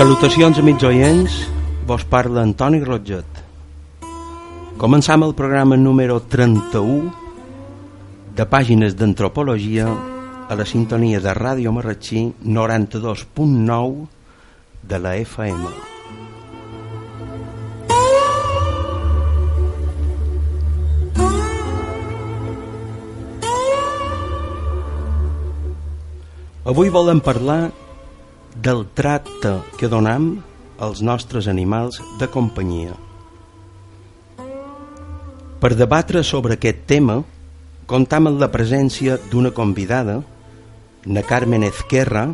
Salutacions, amics oients. Vos parla Antoni Rotget. Començam el programa número 31 de pàgines d'antropologia a la sintonia de Ràdio Marratxí 92.9 de la FM. Avui volem parlar del tracte que donam als nostres animals de companyia. Per debatre sobre aquest tema, comptam amb la presència d'una convidada, na Carmen Ezquerra.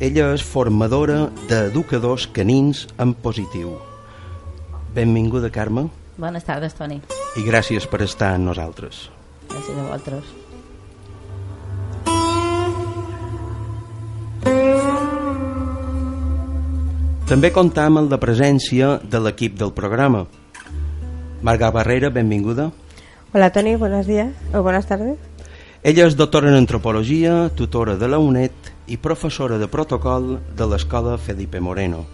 Ella és formadora d'educadors canins en positiu. Benvinguda, Carme. Bones tardes, Toni. I gràcies per estar amb nosaltres. Gràcies a vosaltres. També comptam amb la presència de l'equip del programa. Marga Barrera, benvinguda. Hola Toni, buenos días o buenas tardes. Ella és doctora en antropologia, tutora de la UNED i professora de protocol de l'escola Felipe Moreno.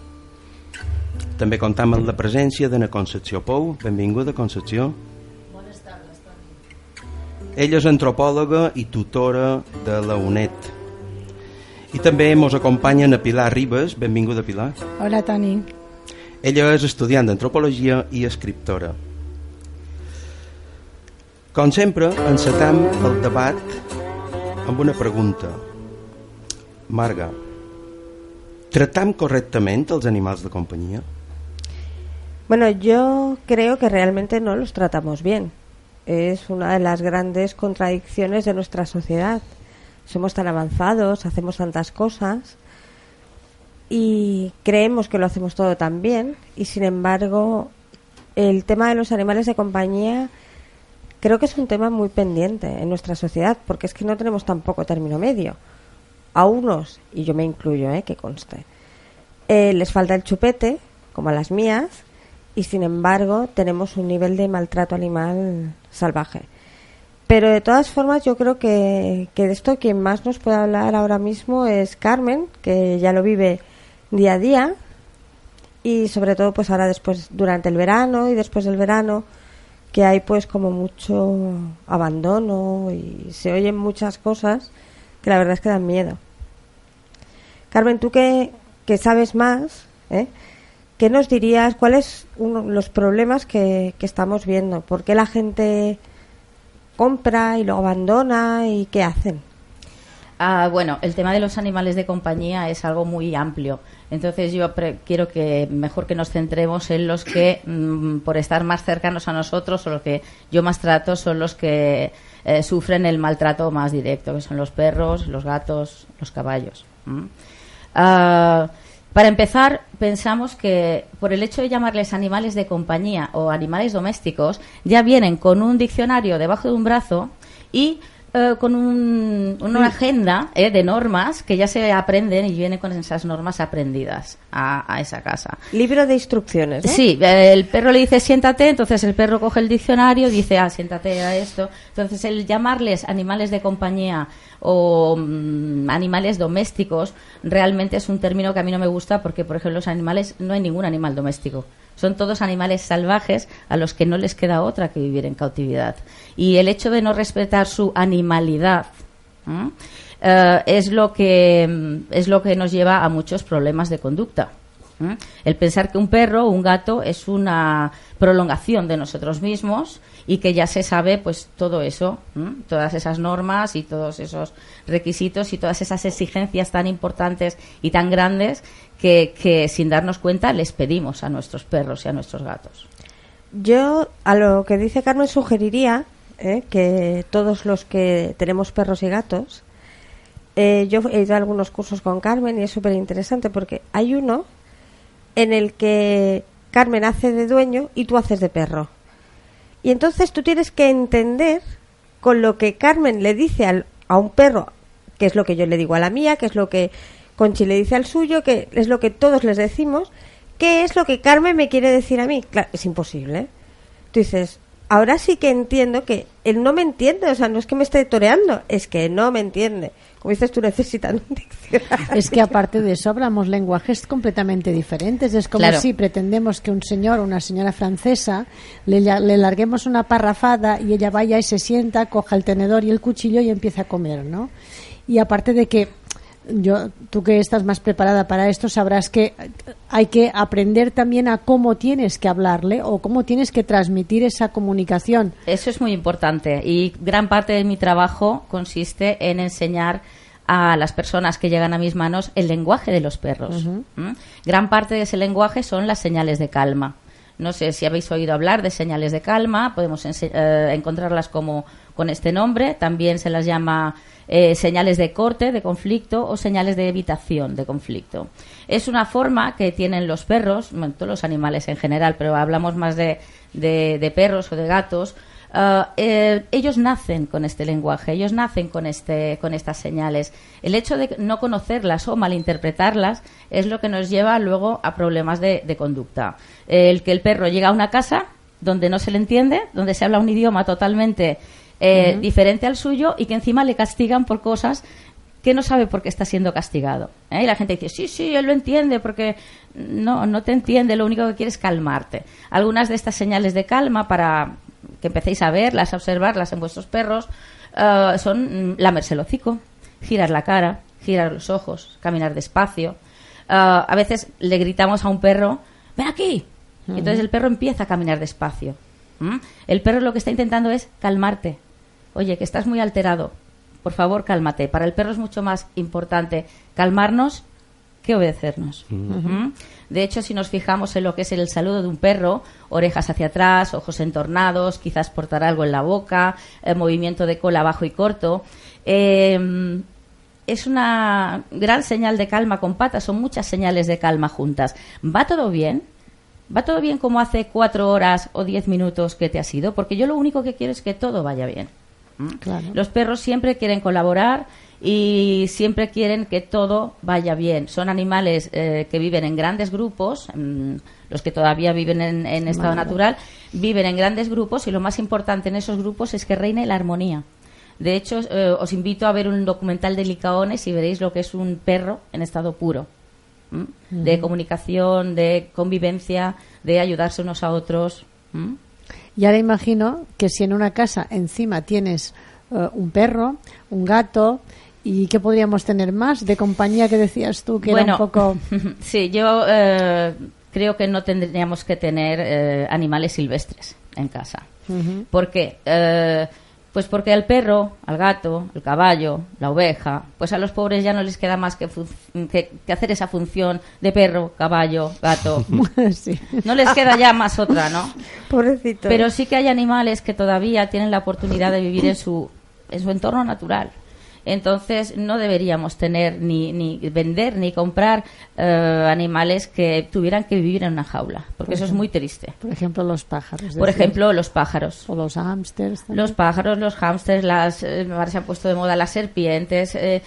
També comptam amb la presència de na Concepció Pou. Benvinguda, Concepció. Bones tardes, Toni. Ella és antropòloga i tutora de la UNED. I també ens acompanya na Pilar Ribes. Benvinguda, Pilar. Hola, Toni. Ella és estudiant d'antropologia i escriptora. Com sempre, encetam el debat amb una pregunta. Marga, tratam correctament els animals de companyia? Bueno, yo creo que realmente no los tratamos bien. Es una de las grandes contradicciones de nuestra sociedad. Somos tan avanzados, hacemos tantas cosas y creemos que lo hacemos todo tan bien y sin embargo el tema de los animales de compañía creo que es un tema muy pendiente en nuestra sociedad porque es que no tenemos tampoco término medio. A unos, y yo me incluyo, eh, que conste, eh, les falta el chupete, como a las mías, y sin embargo tenemos un nivel de maltrato animal salvaje. Pero de todas formas yo creo que, que de esto quien más nos puede hablar ahora mismo es Carmen, que ya lo vive día a día y sobre todo pues ahora después durante el verano y después del verano que hay pues como mucho abandono y se oyen muchas cosas que la verdad es que dan miedo. Carmen, tú que, que sabes más, ¿eh? ¿qué nos dirías? ¿Cuáles son los problemas que, que estamos viendo? ¿Por qué la gente compra y lo abandona y qué hacen? Ah, bueno, el tema de los animales de compañía es algo muy amplio. Entonces yo pre- quiero que mejor que nos centremos en los que, mm, por estar más cercanos a nosotros o los que yo más trato, son los que eh, sufren el maltrato más directo, que son los perros, los gatos, los caballos. Para empezar, pensamos que por el hecho de llamarles animales de compañía o animales domésticos, ya vienen con un diccionario debajo de un brazo y eh, con un- una agenda eh, de normas que ya se aprenden y vienen con esas normas aprendidas a, a esa casa. Libro de instrucciones. ¿eh? Sí, el perro le dice siéntate, entonces el perro coge el diccionario y dice, ah, siéntate a esto. Entonces el llamarles animales de compañía o mm, animales domésticos realmente es un término que a mí no me gusta porque, por ejemplo, los animales, no hay ningún animal doméstico. Son todos animales salvajes a los que no les queda otra que vivir en cautividad. Y el hecho de no respetar su animalidad eh, es lo que mm, es lo que nos lleva a muchos problemas de conducta. El pensar que un perro o un gato es una prolongación de nosotros mismos y que ya se sabe pues todo eso, todas esas normas y todos esos requisitos y todas esas exigencias tan importantes y tan grandes que, que sin darnos cuenta les pedimos a nuestros perros y a nuestros gatos. Yo a lo que dice Carmen sugeriría ¿eh? que todos los que tenemos perros y gatos, eh, yo he ido a algunos cursos con Carmen y es súper interesante porque hay uno en el que Carmen hace de dueño y tú haces de perro. Y entonces tú tienes que entender con lo que Carmen le dice al- a un perro, que es lo que yo le digo a la mía, que es lo que Conchi le dice al suyo, que es lo que todos les decimos, ¿qué es lo que Carmen me quiere decir a mí? Claro, es imposible. ¿eh? Tú dices, ahora sí que entiendo que él no me entiende, o sea, no es que me esté toreando, es que no me entiende. Como dices, tú necesitas un diccionario. Es que aparte de eso hablamos lenguajes completamente diferentes. Es como Claro. si pretendemos que un señor o una señora francesa le, le larguemos una parrafada y ella vaya y se sienta, coja el tenedor y el cuchillo y empieza a comer, ¿no? Y aparte de que yo, tú que estás más preparada para esto, sabrás que hay que aprender también a cómo tienes que hablarle o cómo tienes que transmitir esa comunicación. Eso es muy importante y gran parte de mi trabajo consiste en enseñar a las personas que llegan a mis manos el lenguaje de los perros. ¿Mm? Gran parte de ese lenguaje son las señales de calma. No sé si habéis oído hablar de señales de calma, podemos eh, encontrarlas como con este nombre, también se las llama eh, señales de corte, de conflicto o señales de evitación de conflicto. Es una forma que tienen los perros, todos los animales en general, pero hablamos más de, de- perros o de gatos, Ah, eh, ellos nacen con este lenguaje, ellos nacen con, este, con estas señales. El hecho de no conocerlas o malinterpretarlas es lo que nos lleva luego a problemas de conducta. El que el perro llega a una casa donde no se le entiende, donde se habla un idioma totalmente eh, diferente al suyo y que encima le castigan por cosas que no sabe por qué está siendo castigado. ¿eh? Y la gente dice, sí, sí, él lo entiende, porque no, no te entiende, lo único que quiere es calmarte. Algunas de estas señales de calma para que empecéis a verlas, a observarlas en vuestros perros, eh, son lamerse el hocico, girar la cara, girar los ojos, caminar despacio. Eh, a veces le gritamos a un perro, ven aquí. Y entonces el perro empieza a caminar despacio. El perro lo que está intentando es calmarte. Oye, que estás muy alterado. Por favor, cálmate. Para el perro es mucho más importante calmarnos que obedecernos. ¿Mm? De hecho, si nos fijamos en lo que es el saludo de un perro, orejas hacia atrás, ojos entornados, quizás portar algo en la boca, eh, movimiento de cola bajo y corto, eh, es una gran señal de calma con patas, son muchas señales de calma juntas. ¿Va todo bien? ¿Va todo bien como hace cuatro horas o diez minutos que te has ido? Porque yo lo único que quiero es que todo vaya bien. ¿Mm? Claro. Los perros siempre quieren colaborar y siempre quieren que todo vaya bien. Son animales eh, que viven en grandes grupos, mm, los que todavía viven en, en estado natural, viven en grandes grupos y lo más importante en esos grupos es que reine la armonía. De hecho, eh, os invito a ver un documental de Licaones y veréis lo que es un perro en estado puro. De comunicación, de convivencia, de ayudarse unos a otros. Y ahora imagino que si en una casa encima tienes eh, un perro, un gato, ¿y qué podríamos tener más de compañía que decías tú que era un poco... sí, yo eh, creo que no tendríamos que tener eh, animales silvestres en casa. Ujú. ¿Por qué? Eh, pues porque al perro, al gato, al caballo, la oveja, pues a los pobres ya no les queda más que, que- que hacer esa función de perro, caballo, gato. sí. No les queda ya más otra, ¿no? Pobrecito. Pero sí que hay animales que todavía tienen la oportunidad de vivir en su, en su entorno natural. Entonces no deberíamos tener ni, ni vender ni comprar eh, animales que tuvieran que vivir en una jaula, porque eso es muy triste. Por ejemplo, los pájaros. Por ejemplo, los pájaros. O los hámsters. Los pájaros, los hámsters, las, eh, ahora se han puesto de moda las serpientes. eh,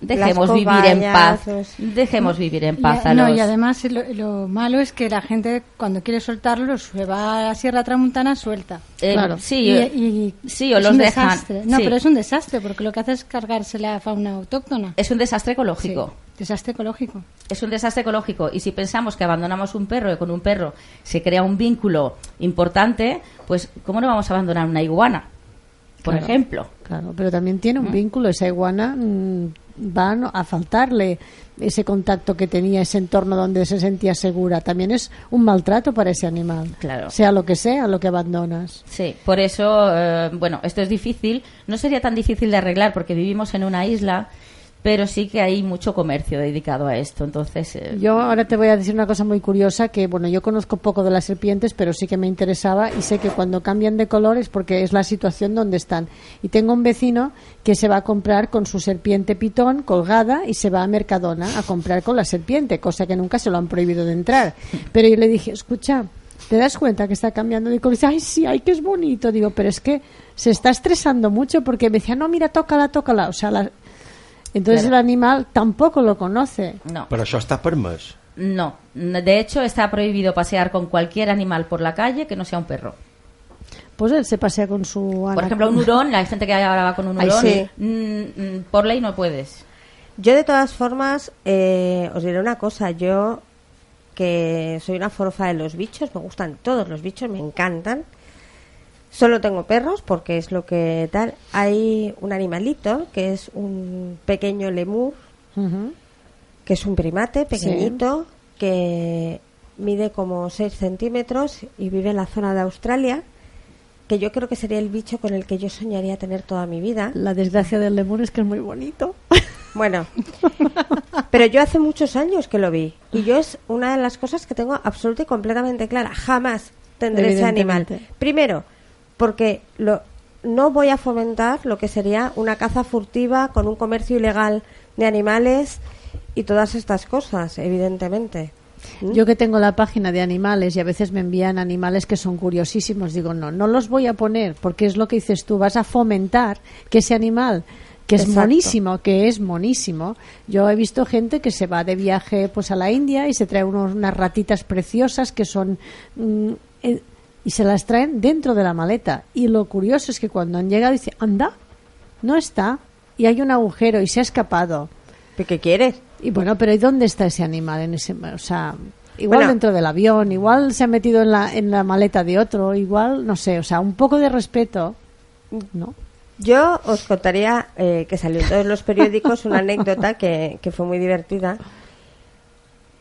dejemos vivir en paz. los- Dejemos vivir en Y paz a- a no, los... y además lo, lo malo es que la gente cuando quiere soltarlos se va a la Sierra Tramuntana suelta. eh, claro. Sí, y, eh, y sí, o es los un dejan. desastre. No, sí. pero es un desastre porque lo que hace es cargarse la fauna autóctona. Es un desastre Sí, ecológico. desastre ecológico. Es un desastre ecológico. Y si pensamos que abandonamos un perro y con un perro se crea un vínculo importante, pues ¿cómo no vamos a abandonar una iguana? Por Claro. ejemplo. Claro, pero también tiene un vínculo. Esa iguana mm, va no- a faltarle ese contacto que tenía, ese entorno donde se sentía segura. También es un maltrato para ese animal. Claro. Sea lo que sea, lo que abandonas. Sí, por eso, eh, bueno, esto es difícil. No sería tan difícil de arreglar porque vivimos en una isla, pero sí que hay mucho comercio dedicado a esto. Entonces, eh, Yo ahora te voy a decir una cosa muy curiosa que, bueno, yo conozco poco de las serpientes, pero sí que me interesaba y sé que cuando cambian de color es porque es la situación donde están. Y tengo un vecino que se va a comprar con su serpiente pitón colgada y se va a Mercadona a comprar con la serpiente, cosa que nunca se lo han prohibido de entrar. Pero yo le dije, escucha, ¿te das cuenta que está cambiando de color? Ay, sí, ay, que es bonito. Digo, pero es que se está estresando mucho porque me decía, no, mira, tócala, tócala. O sea, la... entonces Claro. el animal tampoco lo conoce. no. Però això està permès. No, de hecho está prohibido pasear con cualquier animal por la calle que no sea un perro. pues él se pasea con su Por ejemplo, un hurón, hay gente que ahora va con un Ay, hurón. sí. mm, mm, por ley no puedes. Yo de todas formas, eh, os diré una cosa, yo que soy una forfa de los bichos, me gustan todos los bichos, me encantan. Solo tengo perros porque es lo que tal. Hay un animalito que es un pequeño lemur, que es un primate pequeñito, que mide como 6 centímetros y vive en la zona de Australia, que yo creo que sería el bicho con el que yo soñaría tener toda mi vida. La desgracia del lemur es que es muy bonito. Bueno, pero yo hace muchos años que lo vi y yo es una de las cosas que tengo absoluta y completamente clara. Jamás tendré ese animal. Primero, porque lo, no voy a fomentar lo que sería una caza furtiva con un comercio ilegal de animales y todas estas cosas, evidentemente. ¿Mm? Yo que tengo la página de animales y a veces me envían animales que son curiosísimos, digo, no, no los voy a poner porque es lo que dices tú, vas a fomentar que ese animal que es Exacto. monísimo, que es monísimo. Yo he visto gente que se va de viaje pues a la India y se trae unos- unas ratitas preciosas que son mm, eh, y se las traen dentro de la maleta. Y lo curioso es que cuando han llegado dice, anda, no está y hay un agujero y se ha escapado. ¿Qué quieres? Y bueno, pero ¿y dónde está ese animal en ese, o sea, igual Bueno. dentro del avión, igual se ha metido en la en la maleta de otro, igual, no sé, o sea, un poco de respeto, ¿no? Yo os contaría eh, que salió en todos los periódicos una anécdota que, que fue muy divertida.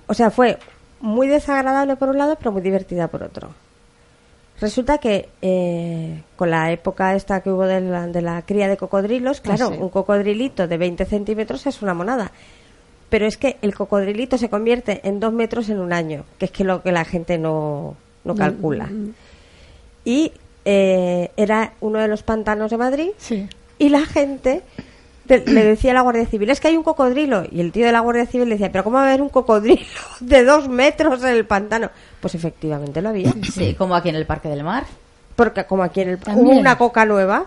O sea, fue muy desagradable por un lado, pero muy divertida por otro. Resulta que eh, con la época esta que hubo de la, de la cría de cocodrilos, claro, sí. un cocodrilito de 20 centímetros es una monada. Pero es que el cocodrilito se convierte en dos metros en un año, que es que lo que la gente no, no calcula. Y eh, era uno de los pantanos de Madrid Sí. y la gente le decía a la Guardia Civil, es que hay un cocodrilo. Y el tío de la Guardia Civil le decía, pero ¿cómo va a haber un cocodrilo de dos metros en el pantano? Pues efectivamente lo había. Sí, como aquí en el Parque del Mar. Porque como aquí en el hubo una coca nueva.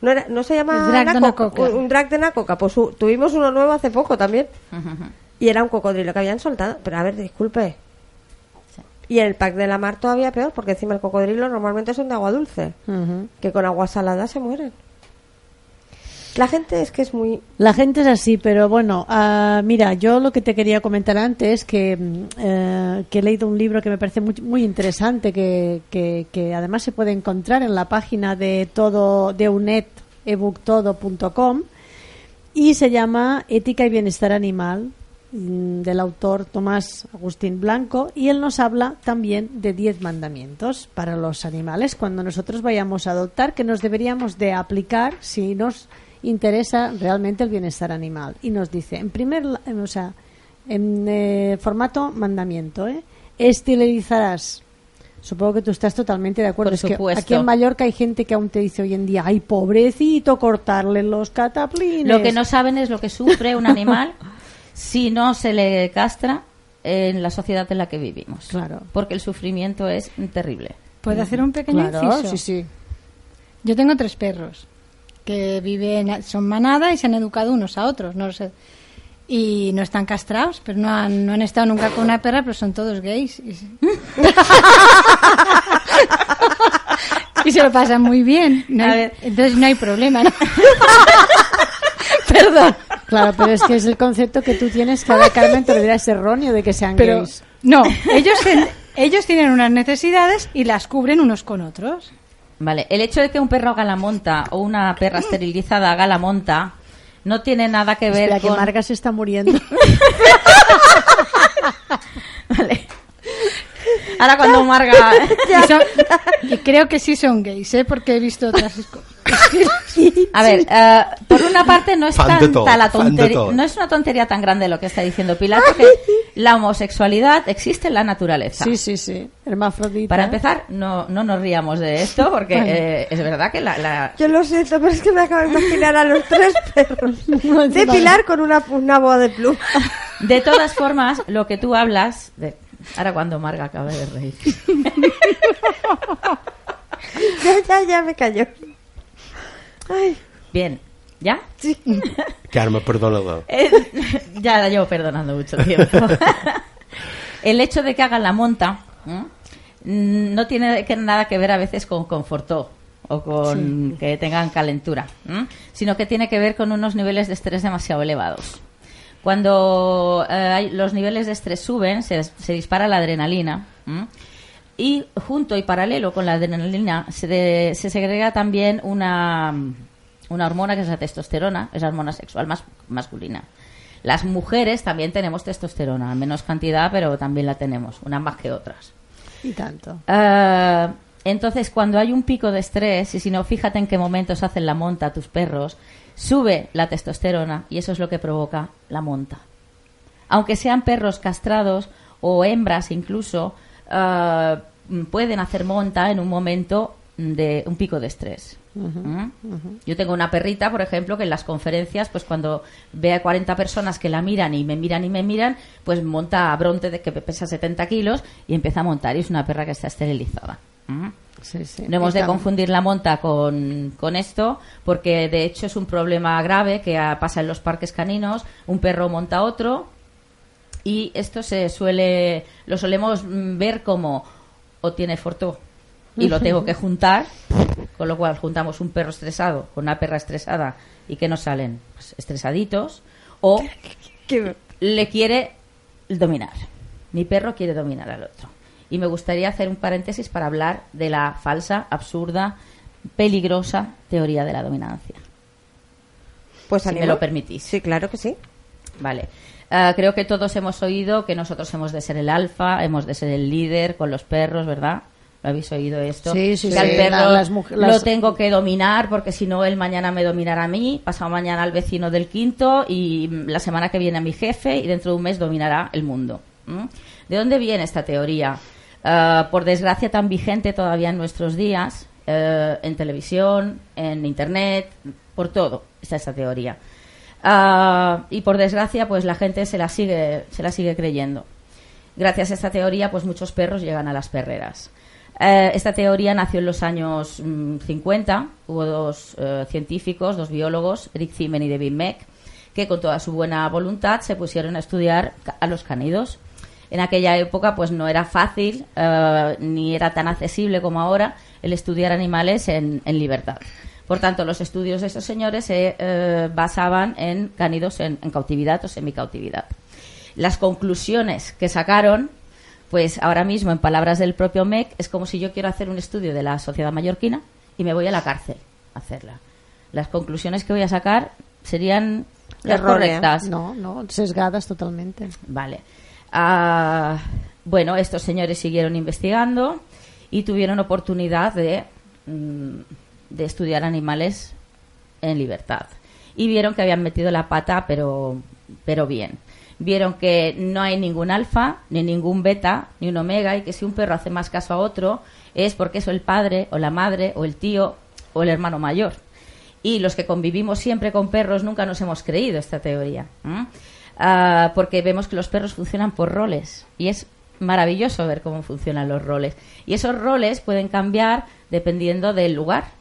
No, era- no se llama drag de nacoca, Nacoca. un- drag de Nacoca. Pues hu- tuvimos uno nuevo hace poco también. Y era un cocodrilo que habían soltado. Pero a ver, disculpe. Y en el pack de la mar todavía peor, porque encima el cocodrilo normalmente son de agua dulce. Que con agua salada se mueren. La gente es que es muy... La gente es así, pero bueno, ah, mira, yo lo que te quería comentar antes que mm, eh, que he leído un libro que me parece muy, muy interesante, que, que, que además se puede encontrar en la página de todo de unet ebooktodo.com y se llama Ética y bienestar animal mm, del autor Tomás Agustín Blanco y él nos habla también de 10 mandamientos para los animales cuando nosotros vayamos a adoptar que nos deberíamos de aplicar si nos interesa realmente el bienestar animal y nos dice en primer la- eh, o sea en eh, formato mandamiento ¿eh? esterilizarás Supongo que tú estás totalmente de acuerdo. Por Es que aquí en Mallorca hay gente que aún te dice hoy en día, ay, pobrecito, cortarle los cataplines. Lo que no saben es lo que sufre un animal si no se le castra en la sociedad en la que vivimos. Claro. Porque el sufrimiento es terrible. ¿Puedo hacer un pequeño Claro, inciso? sí, sí. Yo tengo tres perros que viven, son manada y se han educado unos a otros, no lo sé. Y no están castrados, pero no han, no han estado nunca con una perra, pero son todos gays. Y, se- Y se lo pasan muy bien. No hay- entonces no hay problema. ¿no? Perdón. Claro, pero es que es el concepto que tú tienes que ahora Carmen te lo dirás erróneo de que sean Pero gays. no, ellos, ten- ellos tienen unas necesidades y las cubren unos con otros. Vale, el hecho de que un perro haga la monta o una perra esterilizada haga la monta no tiene nada que ver Espera, que con... Marga se está muriendo. Vale. Ahora cuando Marga... Y, son- y creo que sí son gays, ¿eh? porque he visto otras A ver, eh, por una parte no es Fan tanta todo, la tontería, no es una tontería tan grande lo que está diciendo Pilar, porque la homosexualidad existe en la naturaleza. Sí, sí, sí. Hermafrodita. Para empezar, no, no nos riamos de esto, porque eh, es verdad que la, la- Yo lo siento, pero es que me acabo de imaginar a los tres perros de Pilar con una, una boa de pluma. de todas formas, lo que tú hablas, de, ahora cuando Marga acabe de reír, Ya, ya, ya me cayó. Ay, bien, ¿ya? sí. Carme, perdona-la. Eh, ya la llevo perdonando mucho tiempo. el hecho de que hagan la monta no tiene que- nada que ver a veces con confortó o con que tengan calentura, sino que tiene que ver con unos niveles de estrés demasiado elevados. Cuando eh, los niveles de estrés suben, se, se dispara la adrenalina. Y junto y paralelo con la adrenalina se, de- se segrega también una, una hormona que es la testosterona, es la hormona sexual más, masculina. Las mujeres también tenemos testosterona, en menos cantidad, pero también la tenemos, unas más que otras. Y tanto. Ah, entonces, cuando hay un pico de estrés, y si no, fíjate en qué momentos hacen la monta tus perros, sube la testosterona y eso es lo que provoca la monta. Aunque sean perros castrados o hembras incluso, mm, pueden hacer monta en un momento de un pico de estrés. ¿Mm? Yo tengo una perrita, por ejemplo, que en las conferencias, pues cuando ve a 40 personas que la miran y me miran y me miran, pues monta a Bronte de que pesa 70 kilos y empieza a montar y es una perra que está esterilizada. ¿Mm? Sí, sí. No hemos de confundir la monta con, con esto, porque de hecho es un problema grave que pasa en los parques caninos. Un perro monta a otro y esto se suele, lo solemos mm, ver como o tiene fortó y lo tengo que juntar, con lo cual juntamos un perro estresado con una perra estresada y que nos salen pues, estresaditos, o le quiere dominar. Mi perro quiere dominar al otro. Y me gustaría hacer un paréntesis para hablar de la falsa, absurda, peligrosa teoría de la dominancia. Pues Si me lo permitís. Sí, claro que sí. Vale. Ah, creo que todos hemos oído que nosotros hemos de ser el alfa, hemos de ser el líder con los perros, ¿verdad? ¿Lo habéis oído esto? Sí, sí, que al sí. perro La- las lo tengo que dominar porque si no él mañana me dominará a mí, pasado mañana al vecino del quinto y mm, la semana que viene a mi jefe y dentro de un mes dominará el mundo. ¿De dónde viene esta teoría? Ah, por desgracia tan vigente todavía en nuestros días, eh, en televisión, en internet, por todo está esta teoría. Ah, y por desgracia, pues la gente se la sigue, se la sigue creyendo. Gracias a esta teoría, pues muchos perros llegan a las perreras. Eh, esta teoría nació en los años mm, 50. Hubo dos eh, científicos, dos biólogos, Eric Zimen y David Meck, que con toda su buena voluntad se pusieron a estudiar a los cánidos. En aquella época, pues no era fácil eh, ni era tan accesible como ahora el estudiar animales en libertad. Por tanto, los estudios de estos señores se eh, basaban en cánidos en, en cautividad o semicautividad. Las conclusiones que sacaron, pues ahora mismo, en palabras del propio MEC, es como si yo quiero hacer un estudio de la sociedad mallorquina y me voy a la cárcel a hacerla. Las conclusiones que voy a sacar serían las correctas. No, no, sesgadas totalmente. Vale. Ah, bueno, estos señores siguieron investigando y tuvieron oportunidad de, mm, de estudiar animales en libertad. Y vieron que habían metido la pata, pero, pero bien. Vieron que no hay ningún alfa, ni ningún beta, ni un omega, y que si un perro hace más caso a otro, es porque es el padre, o la madre, o el tío, o el hermano mayor. Y los que convivimos siempre con perros nunca nos hemos creído esta teoría. Ah, porque vemos que los perros funcionan por roles. Y es maravilloso ver cómo funcionan los roles. Y esos roles pueden cambiar dependiendo del lugar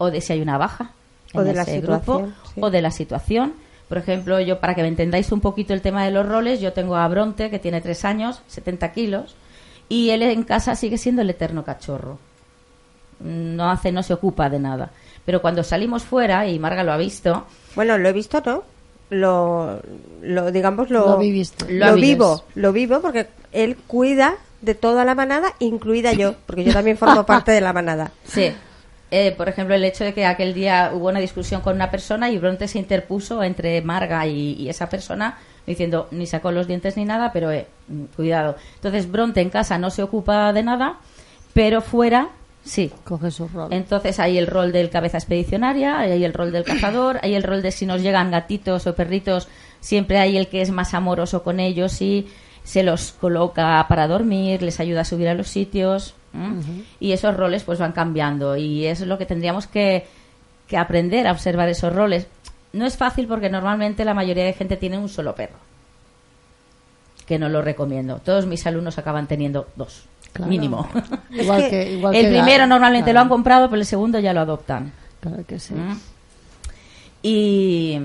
o de si hay una baja O en de la ese grupo situación, sí. o de la situación. Por ejemplo, yo para que me entendáis un poquito el tema de los roles, yo tengo a Bronte que tiene tres años, 70 kilos, y él en casa sigue siendo el eterno cachorro no hace, no se ocupa de nada. Pero cuando salimos fuera, y Marga lo ha visto, Bueno, lo he visto, ¿no? Lo, lo digamos, lo, Lo viviste. Lo, Lo vivo, lo vivo porque él cuida de toda la manada, incluida yo, porque yo también formo parte de la manada. sí. Eh, por ejemplo, el hecho de que aquel día hubo una discusión con una persona y Bronte se interpuso entre Marga y, y esa persona diciendo ni sacó los dientes ni nada, pero eh, mm, cuidado. Entonces Bronte en casa no se ocupa de nada, pero fuera sí. Coge su rol. Entonces hay el rol del cabeza expedicionaria, hay el rol del cazador, hay el rol de si nos llegan gatitos o perritos, siempre hay el que es más amoroso con ellos y se los coloca para dormir, les ayuda a subir a los sitios. ¿M? Y esos roles pues van cambiando y eso es lo que tendríamos que, que aprender a observar esos roles. No es fácil porque normalmente la mayoría de gente tiene un solo perro. Que no lo recomiendo. Todos mis alumnos acaban teniendo dos, Claro. mínimo. Igual que que, igual el que primero la- normalmente claro, lo han comprado, pero el segundo ya lo adoptan. Claro que sí. ¿Mm? Y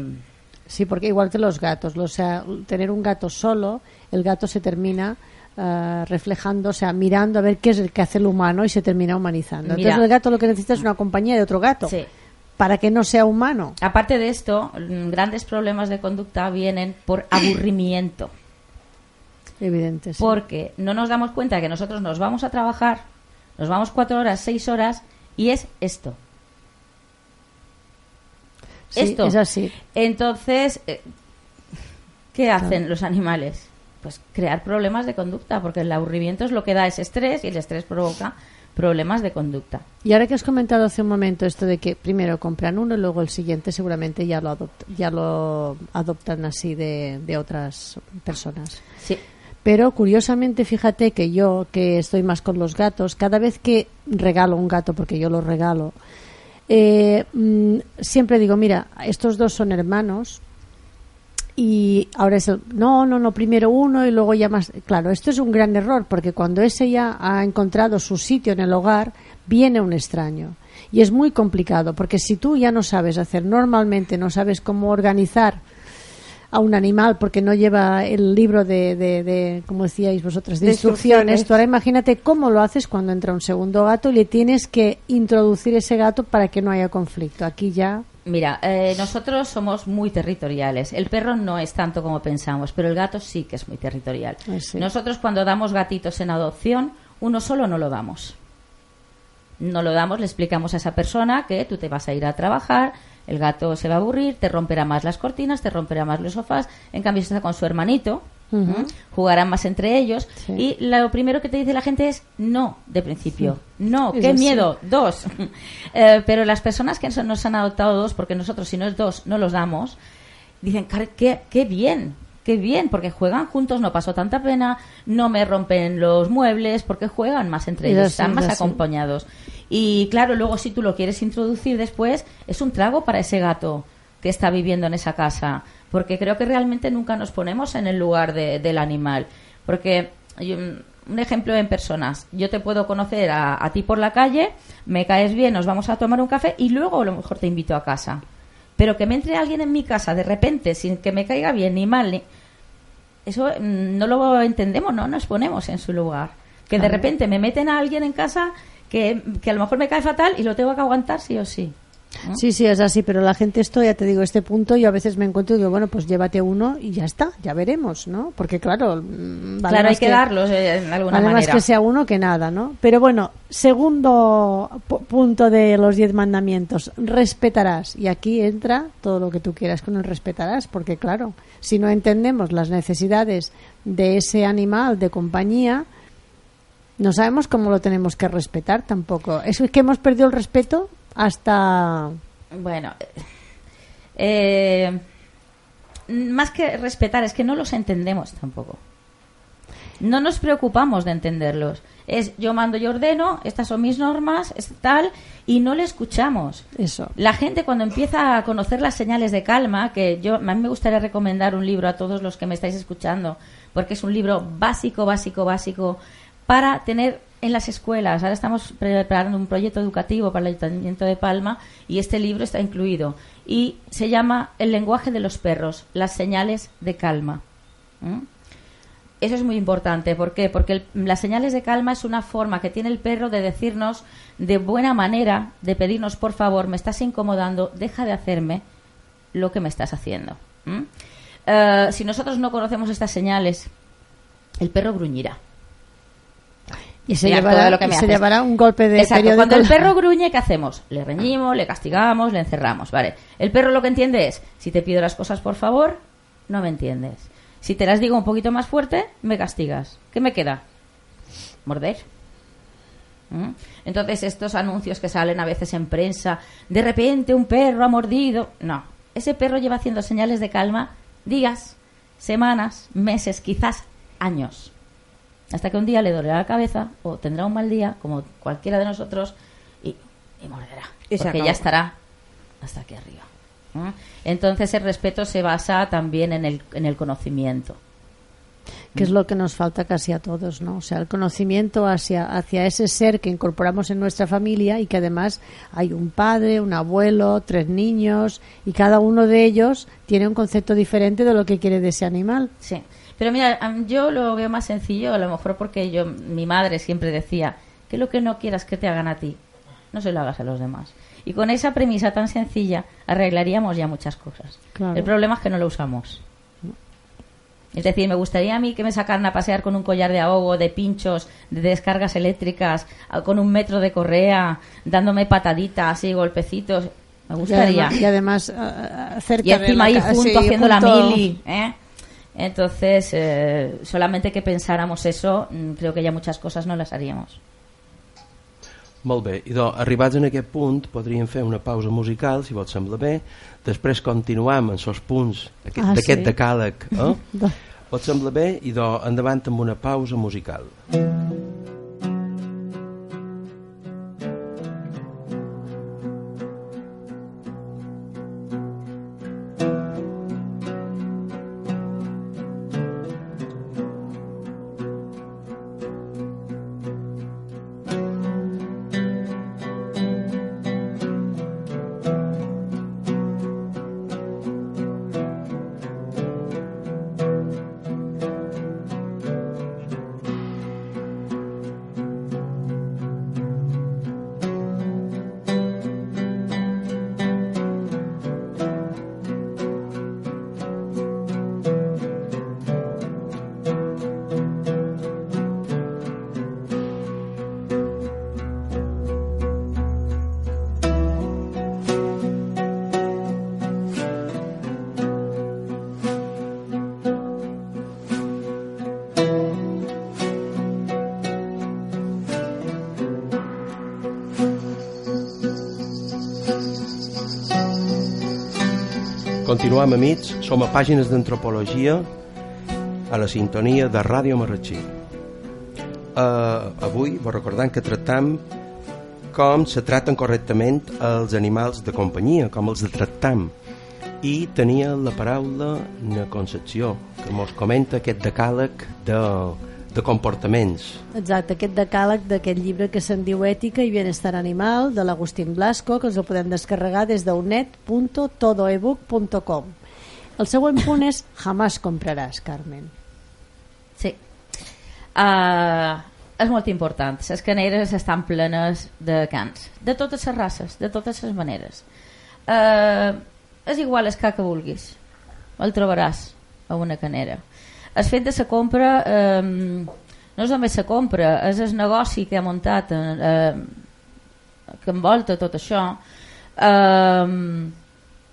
Sí, porque igual que los gatos, o sea, tener un gato solo, el gato se termina eh, reflejando, o sea, mirando a ver qué es el que hace el humano y se termina humanizando. Mira. Entonces el gato lo que necesita es una compañía de otro gato Sí. para que no sea humano. Aparte de esto, grandes problemas de conducta vienen por aburrimiento. Evidente. sí. Porque no nos damos cuenta que nosotros nos vamos a trabajar, nos vamos cuatro horas, seis horas, y es esto. Sí, esto. es así. Entonces, eh, ¿qué hacen los animales? Pues crear problemas de conducta, porque el aburrimiento es lo que da ese estrés y el estrés provoca problemas de conducta. Y ahora que has comentado hace un momento esto de que primero compran uno y luego el siguiente seguramente ya lo, adopt- ya lo adoptan así de, de otras personas. Sí. Pero curiosamente, fíjate que yo, que estoy más con los gatos, cada vez que regalo un gato, porque yo lo regalo, eh, mm, siempre digo, mira, estos dos son hermanos y ahora es el, no, no, no, primero uno y luego ya más. Claro, esto es un gran error porque cuando ese ya ha encontrado su sitio en el hogar, viene un extraño. Y es muy complicado porque si tú ya no sabes hacer normalmente, no sabes cómo organizar a un animal porque no lleva el libro de, de, de, como decíais vosotras, de, De instrucciones. instrucciones. Tú ahora imagínate cómo lo haces cuando entra un segundo gato y le tienes que introducir ese gato para que no haya conflicto. Aquí ya Mira, eh, nosotros somos muy territoriales. El perro no es tanto como pensamos, pero el gato sí que es muy territorial. Sí. Nosotros cuando damos gatitos en adopción, uno solo no lo damos. No lo damos, le explicamos a esa persona que tú te vas a ir a trabajar, el gato se va a aburrir, te romperá más las cortinas, te romperá más los sofás, en cambio si está con su hermanito, Ujú. ¿m? jugarán más entre ellos Sí. y lo primero que te dice la gente es no de principio. No, qué miedo, dos. Eh, pero las personas que nos han adoptado dos, porque nosotros si no es dos no los damos, dicen, "Car- qué, qué bien, qué bien, porque juegan juntos, no pasó tanta pena, no me rompen los muebles, porque juegan más entre ellos, están es más acompañados. Y claro, luego si tú lo quieres introducir después, es un trago para ese gato que está viviendo en esa casa, porque creo que realmente nunca nos ponemos en el lugar de- del animal, porque yo- un ejemplo en personas, yo te puedo conocer a, a ti por la calle, me caes bien, nos vamos a tomar un café y luego a lo mejor te invito a casa. Pero que me entre alguien en mi casa de repente sin que me caiga bien ni mal, ni... eso mm, no lo entendemos, no nos ponemos en su lugar. Que de repente me meten a alguien en casa que, que a lo mejor me cae fatal y lo tengo que aguantar sí o sí. ¿No? Sí, sí, es así, pero la gente esto, ya te digo, este punto yo a veces me encuentro y digo, bueno, pues llévate uno y ya está, ya veremos, ¿no? Porque claro, mm, vale claro, hay que, darlos eh, de alguna vale más manera. que sea uno que nada, ¿no? Pero bueno, segundo pu- punto de los diez mandamientos, respetarás. Y aquí entra todo lo que tú quieras con el respetarás, porque claro, si no entendemos las necesidades de ese animal de compañía, no sabemos cómo lo tenemos que respetar tampoco. Es que hemos perdido el respeto hasta... Bueno, eh, más que respetar, es que no los entendemos tampoco. No nos preocupamos de entenderlos. Es yo mando, yo ordeno, estas son mis normas, es tal, y no le escuchamos. Eso. La gente cuando empieza a conocer las señales de calma, que yo a mí me gustaría recomendar un libro a todos los que me estáis escuchando, porque es un libro básico, básico, básico para tener en las escuelas. Ahora estamos preparando un proyecto educativo para el Ayuntamiento de Palma y este libro está incluido y se llama El lenguaje de los perros, las señales de calma. ¿Mm? Eso es muy importante. ¿Por qué? Porque las señales de calma es una forma que tiene el perro de decirnos de buena manera, de pedirnos, por favor, me estás incomodando, deja de hacerme lo que me estás haciendo. ¿Mm? Eh, si nosotros no conocemos estas señales, el perro gruñirá. Y se llevará, lo que me y se llevará un golpe de Exacto. periódico. Cuando el perro gruñe, ¿qué hacemos? Le reñimos, le castigamos, le encerramos. Vale. El perro lo que entiende es, si te pido las cosas por favor, no me entiendes. Si te las digo un poquito más fuerte, me castigas. ¿Qué me queda? Morder. ¿Mm? Entonces, estos anuncios que salen a veces en prensa, de repente un perro ha mordido. No. Ese perro lleva haciendo señales de calma días, semanas, meses, quizás años hasta que un día le dolerá la cabeza o tendrá un mal día, como cualquiera de nosotros, y, y morderá. Y porque acabó. ya estará hasta aquí arriba. ¿Mm? Entonces el respeto se basa también en el, en el conocimiento. que es lo que nos falta casi a todos, ¿no? O sea, el conocimiento hacia, hacia ese ser que incorporamos en nuestra familia y que además hay un padre, un abuelo, tres niños y cada uno de ellos tiene un concepto diferente de lo que quiere de ese animal. Sí. Pero mira, yo lo veo más sencillo, a lo mejor porque yo, mi madre siempre decía que lo que no quieras que te hagan a ti, no se lo hagas a los demás. Y con esa premisa tan sencilla arreglaríamos ya muchas cosas. Claro. El problema es que no lo usamos. Es decir, me gustaría a mí que me sacaran a pasear con un collar de ahogo, de pinchos, de descargas eléctricas, con un metro de correa, dándome pataditas y golpecitos. Me Y gustaría. además, y además, cerca Y encima de ahí la junto sí, haciendo la mili. ¿eh? Entonces, eh, solamente que pensáramos eso, mm, creo que ya muchas cosas no las haríamos. Molt bé, i doncs, arribats en aquest punt podríem fer una pausa musical, si vos sembla bé, després continuam en els punts aquest- Ah, d'aquest sí. decàleg. Eh? Do- Vos sembla bé? I doncs, endavant amb una pausa musical. Continuam, amics, som a Pàgines d'Antropologia, a la sintonia de Ràdio Marratxí. Uh, avui vos recordant que tractam com se traten correctament els animals de companyia, com els tractam. I tenia la paraula na Concepció, que mos comenta aquest decàleg de, de comportaments. Exacte, aquest decàleg d'aquest llibre que se'n diu Ètica i Bienestar Animal de l'Agustín Blasco, que us el podem descarregar des d'unet.todoebook.com. El següent punt és Jamás compraràs, Carmen. Sí. Uh, és molt important. Les caneres estan plenes de cans. De totes les races, de totes les maneres. Uh, és igual el que vulguis. El trobaràs a una canera. El fet de la compra eh, no és només la compra, és el negoci que ha muntat eh, que envolta tot això. Eh,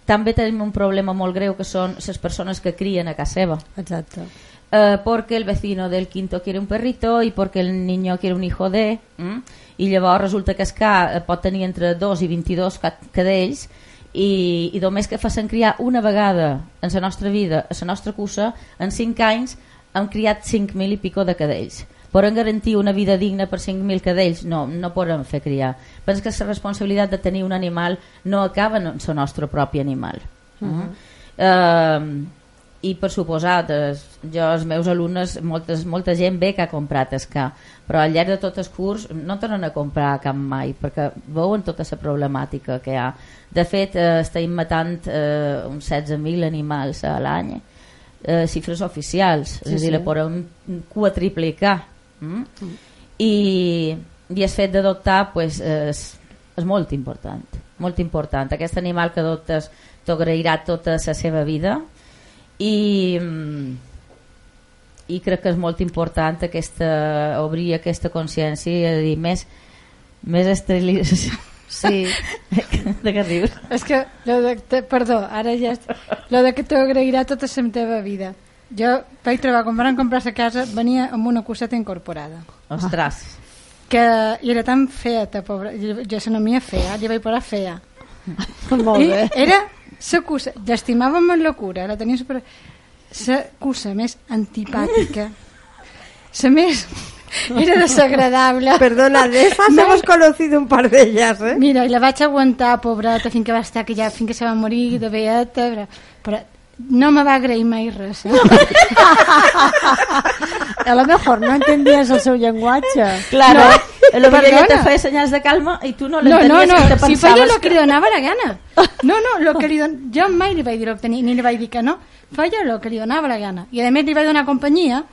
també tenim un problema molt greu que són les persones que crien a casa seva Exacte. eh, porque el vecino del quinto quiere un perrito y porque el niño quiere un hijo de mm? i llavors resulta que es eh, pot tenir entre 2 i 22 ca- cadells i, i només que facin criar una vegada en la nostra vida, a la nostra cussa en 5 anys hem criat 5.000 i pico de cadells Podem garantir una vida digna per 5.000 cadells? No, no podem fer criar. Penso que la responsabilitat de tenir un animal no acaba en el nostre propi animal. Uh -huh. uh, i per suposat es, jo els meus alumnes moltes, molta gent ve que ha comprat escà però al llarg de tot el curs no tornen a comprar cap mai perquè veuen tota la problemàtica que hi ha de fet eh, estem matant eh, uns 16.000 animals a l'any eh, xifres oficials Sí, és a dir, sí. la podem quadriplicar mm? i, i el fet d'adoptar pues, és, és molt important molt important aquest animal que adoptes t'agrairà tota la seva vida i, mm, i crec que és molt important aquesta, obrir aquesta consciència i dir més, més esterilització Sí, de què rius? És que, lo de, te, perdó, ara ja... Lo de que t'agrairà tota la teva vida. Jo vaig trobar, quan van comprar la casa, venia amb una coseta incorporada. Ostres, Que, I era tan fea, ta pobra. Jo, jo se no mia fea, li vaig posar fea. molt I bé. era la cussa, l'estimàvem amb locura, la tenia super... La cussa més antipàtica, la més... Era desagradable. Perdona, de esas No. hemos conocido un par de ellas, ¿eh? Mira, i la vaig aguantar, pobreta, fins que va estar, que ja, fins que se va morir de veieta, però, però no me va agrair mai res. Eh? A lo mejor no entendies el seu llenguatge. claro, El ovillo ya te Perdona. fue señas de calma y tú no le No, no, entendías y te no, si pensaves el que li donava la gana. No, no, lo que li don... jo mai li vaig dir l'obtenir, ni li vaig dir que no. Jo el que li donava la gana. I a més li vaig donar companyia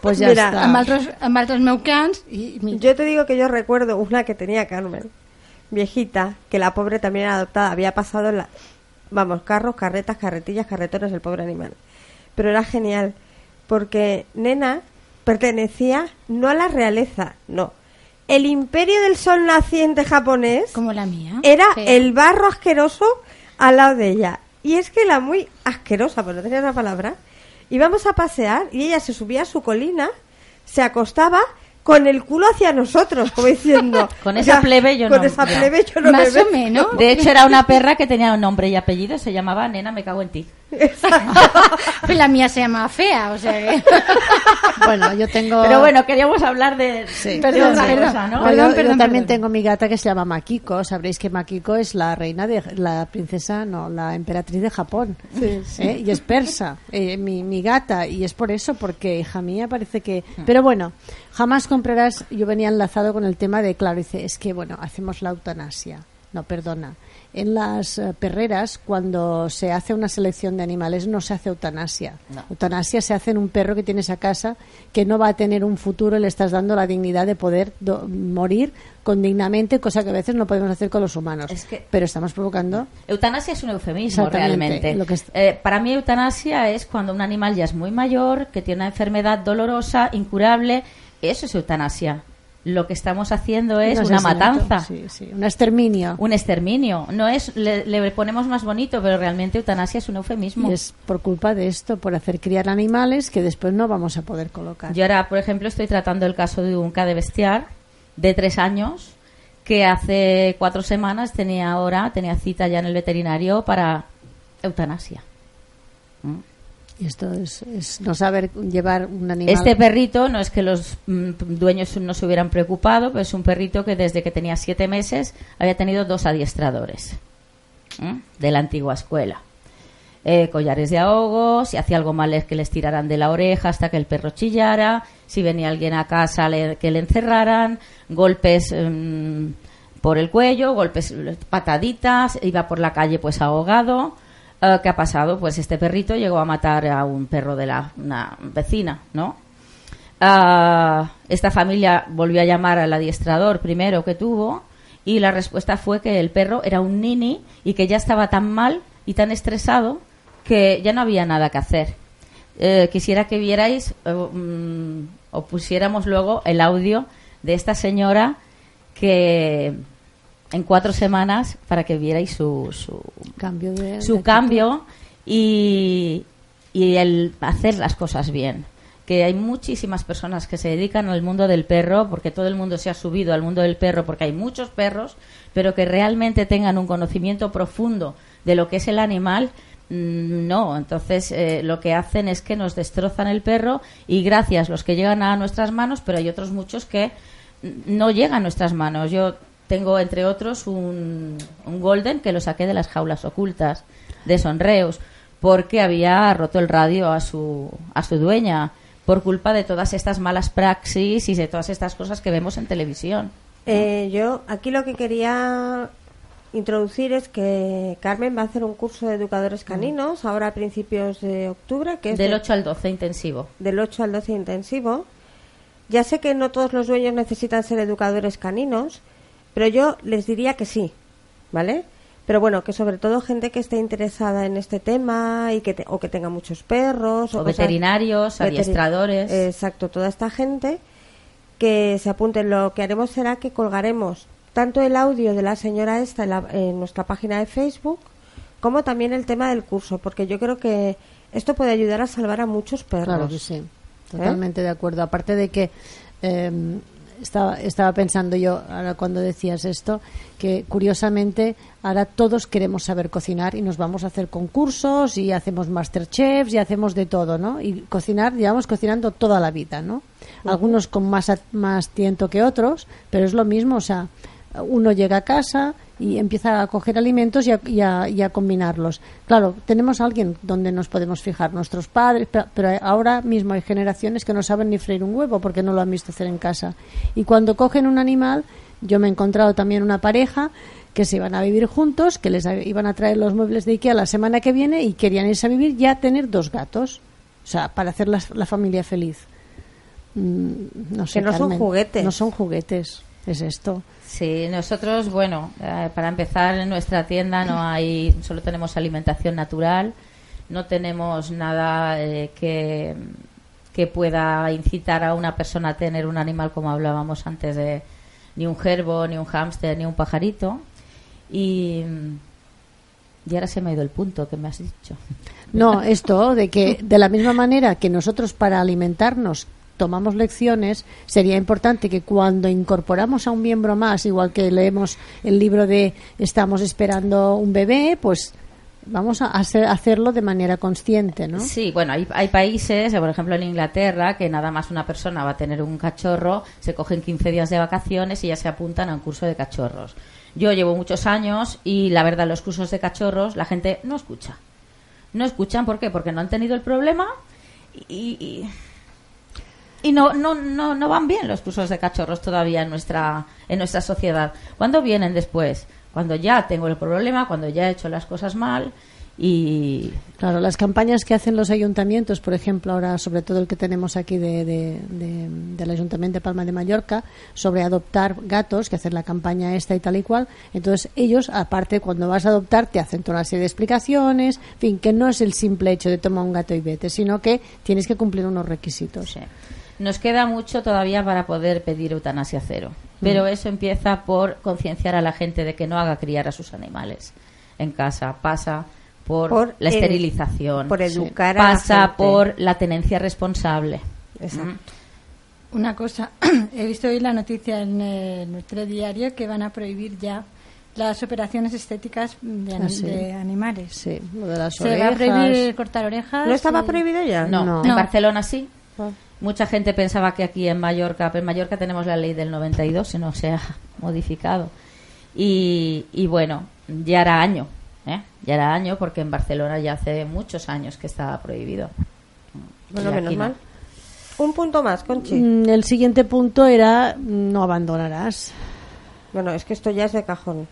Pues ya Mira, está. amb altres, amb altres meucans i mira, Yo te digo que yo recuerdo una que tenía Carmen, viejita, que la pobre también era adoptada, había pasado la, vamos, carros, carretas, carretillas, carretones, el pobre animal. Pero era genial, porque Nena pertenecía no a la realeza, no. El imperio del sol naciente japonés como la mía. era el barro asqueroso al lado de ella. Y es que la muy asquerosa, pues no tenía esa palabra, íbamos a pasear y ella se subía a su colina, se acostaba con el culo hacia nosotros, como diciendo... Con esa plebe yo con no, esa plebe yo no me Más veo. o menos. De hecho, era una perra que tenía un nombre y apellido, se llamaba Nena, me cago en ti. Pues la mía se llama fea, o sea que... Bueno, yo tengo. Pero bueno, queríamos hablar de, Sí. Perdón, otra perdón. cosa, ¿no? No, Perdón, yo, yo perdón, también perdón. tengo mi gata que se llama Makiko. Sabréis que Makiko es la reina de la princesa, no, la emperatriz de Japón. ¿Eh? Y es persa, eh, mi, mi gata. Y es por eso, porque hija mía parece que. Pero bueno, jamás comprarás. Yo venía enlazado con el tema de, claro, dice, es que bueno, hacemos la eutanasia. No, perdona. En las eh, perreras, cuando se hace una selección de animales, no se hace eutanasia. No. Eutanasia se hace en un perro que tienes a casa que no va a tener un futuro y le estás dando la dignidad de poder do- morir con dignamente, cosa que a veces no podemos hacer con los humanos. Es que- Pero estamos provocando. Eutanasia es un eufemismo realmente. lo que es- Eh, para mí eutanasia es cuando un animal ya es muy mayor, que tiene una enfermedad dolorosa, incurable. Eso es eutanasia. Lo que estamos haciendo es un una matanza. Sí, sí, un exterminio. Un exterminio. No es, le, le ponemos más bonito, pero realmente eutanasia es un eufemismo. Y es por culpa de esto, por hacer criar animales que después no vamos a poder colocar. Yo ahora, por ejemplo, estoy tratando el caso de un de bestiar de tres años que hace cuatro semanas tenía ahora, tenía cita ya en el veterinario para eutanasia. Y esto es, no saber llevar un animal. Este perrito no es que los mm, dueños no se hubieran preocupado, pero es un perrito que desde que tenía siete meses había tenido dos adiestradores ¿m? de la antigua escuela. Eh, collares de ahogo, si hacía algo mal es que les tiraran de la oreja hasta que el perro chillara, si venía alguien a casa le- que le encerraran, golpes mm, por el cuello, golpes, pataditas, iba por la calle pues ahogado. Eh, ¿Qué ha pasado? Pues este perrito llegó a matar a un perro de la una vecina, ¿no? Ah, esta familia volvió a llamar al adiestrador primero que tuvo y la respuesta fue que el perro era un nini y que ya estaba tan mal y tan estresado que ya no había nada que hacer. Eh, quisiera que vierais eh, mm, o pusiéramos luego el audio de esta señora que en cuatro semanas para que vierais su, su, cambio de, su de cambio y, y el hacer las cosas bien. Que hay muchísimas personas que se dedican al mundo del perro, porque todo el mundo se ha subido al mundo del perro, porque hay muchos perros, pero que realmente tengan un conocimiento profundo de lo que es el animal, mm, no. Entonces, eh, lo que hacen es que nos destrozan el perro y gracias los que llegan a nuestras manos, pero hay otros muchos que mm, no llegan a nuestras manos. Yo tengo, entre otros, un, un golden que lo saqué de las jaulas ocultas de Sonreos porque había roto el radio a su, a su dueña por culpa de todas estas malas praxis y de todas estas cosas que vemos en televisión. Eh, yo aquí lo que quería introducir es que Carmen va a hacer un curso de educadores caninos ahora a principios de octubre, que es Del de- 8 al 12 intensivo. del 8 al 12 intensivo. Ya sé que no todos los dueños necesitan ser educadores caninos, pero yo les diría que sí, ¿vale? Pero bueno, que sobre todo gente que esté interesada en este tema y que te- o que tenga muchos perros O veterinarios, veteri- adiestradores. Exacto, toda esta gente que se apunten. Lo que haremos será que colgaremos tanto el audio de la señora esta en, la- en nuestra página de Facebook como también el tema del curso, porque yo creo que esto puede ayudar a salvar a muchos perros. Claro que sí, totalmente de acuerdo. Aparte de que eh, estaba, estaba pensando yo, ahora cuando decías esto, que curiosamente ahora todos queremos saber cocinar y nos vamos a hacer concursos y hacemos masterchefs y hacemos de todo, ¿no? Y cocinar, llevamos cocinando toda la vida, ¿no? Algunos con más, más tiento que otros, pero es lo mismo, o sea, uno llega a casa y empieza a coger alimentos y a, y a- y a combinarlos. Claro, tenemos a alguien donde nos podemos fijar, nuestros padres, pe- pero ahora mismo hay generaciones que no saben ni freír un huevo porque no lo han visto hacer en casa. Y cuando cogen un animal, yo me he encontrado también una pareja que se iban a vivir juntos, que les iban a traer los muebles de Ikea la semana que viene y querían irse a vivir ya tener dos gatos. O sea, para hacer la, la familia feliz. Mm, no sé, Que no son juguetes. No son juguetes, es esto. Sí, nosotros, bueno, eh, para empezar, en nuestra tienda no hay, solo tenemos alimentación natural, no tenemos nada eh, que, que pueda incitar a una persona a tener un animal como hablábamos antes de ni un gerbo, ni un hámster, ni un pajarito. Y, y ahora se me ha ido el punto que me has dicho. No, esto de que de la misma manera que nosotros para alimentarnos tomamos lecciones, sería importante que cuando incorporamos a un miembro más, igual que leemos el libro de estamos esperando un bebé, pues vamos a hacer, hacerlo de manera consciente, ¿no? Sí, bueno, hay, hay países, por ejemplo en Inglaterra, que nada más una persona va a tener un cachorro, se cogen 15 días de vacaciones y ya se apuntan a un curso de cachorros. Yo llevo muchos años y la verdad los cursos de cachorros la gente no escucha. No escuchan, ¿por qué? Porque no han tenido el problema y, y, y no, no, no, no van bien los cursos de cachorros todavía en nuestra, en nuestra sociedad. ¿Cuándo vienen después? Cuando ya tengo el problema, cuando ya he hecho las cosas mal y Claro, las campañas que hacen los ayuntamientos, por ejemplo, ahora sobre todo el que tenemos aquí de, de- de- del Ayuntamiento de Palma de Mallorca, sobre adoptar gatos, que hacen la campaña esta y tal y cual. Entonces, ellos, aparte, cuando vas a adoptar, te hacen toda una serie de explicaciones, en fin, que no es el simple hecho de tomar un gato y vete, sino que tienes que cumplir unos requisitos. Sí. Nos queda mucho todavía para poder pedir eutanasia cero, pero eso empieza por concienciar a la gente de que no haga criar a sus animales en casa. Pasa por, Por la el- esterilización, por Sí. educar a la pasa gente. por la tenencia responsable. Exacto. Una cosa, he visto hoy la noticia en eh, nuestro diario que van a prohibir ya las operaciones estéticas de, Ah, sí. de animales. Sí, lo de las Se va a orejas. prohibir cortar orejas. ¿No estaba y- prohibido ya? No, No. en No. Barcelona sí. Ah. Mucha gente pensaba que aquí en Mallorca, pero en Mallorca tenemos la ley del 92 y no se ha modificado. Y, y bueno, ya era año, ¿eh? ya era año porque en Barcelona ya hace muchos años que estaba prohibido. Bueno, menos no. mal. Un punto más, Conchi. Mm, El siguiente punto era no abandonarás. Bueno, es que esto ya es de cajón.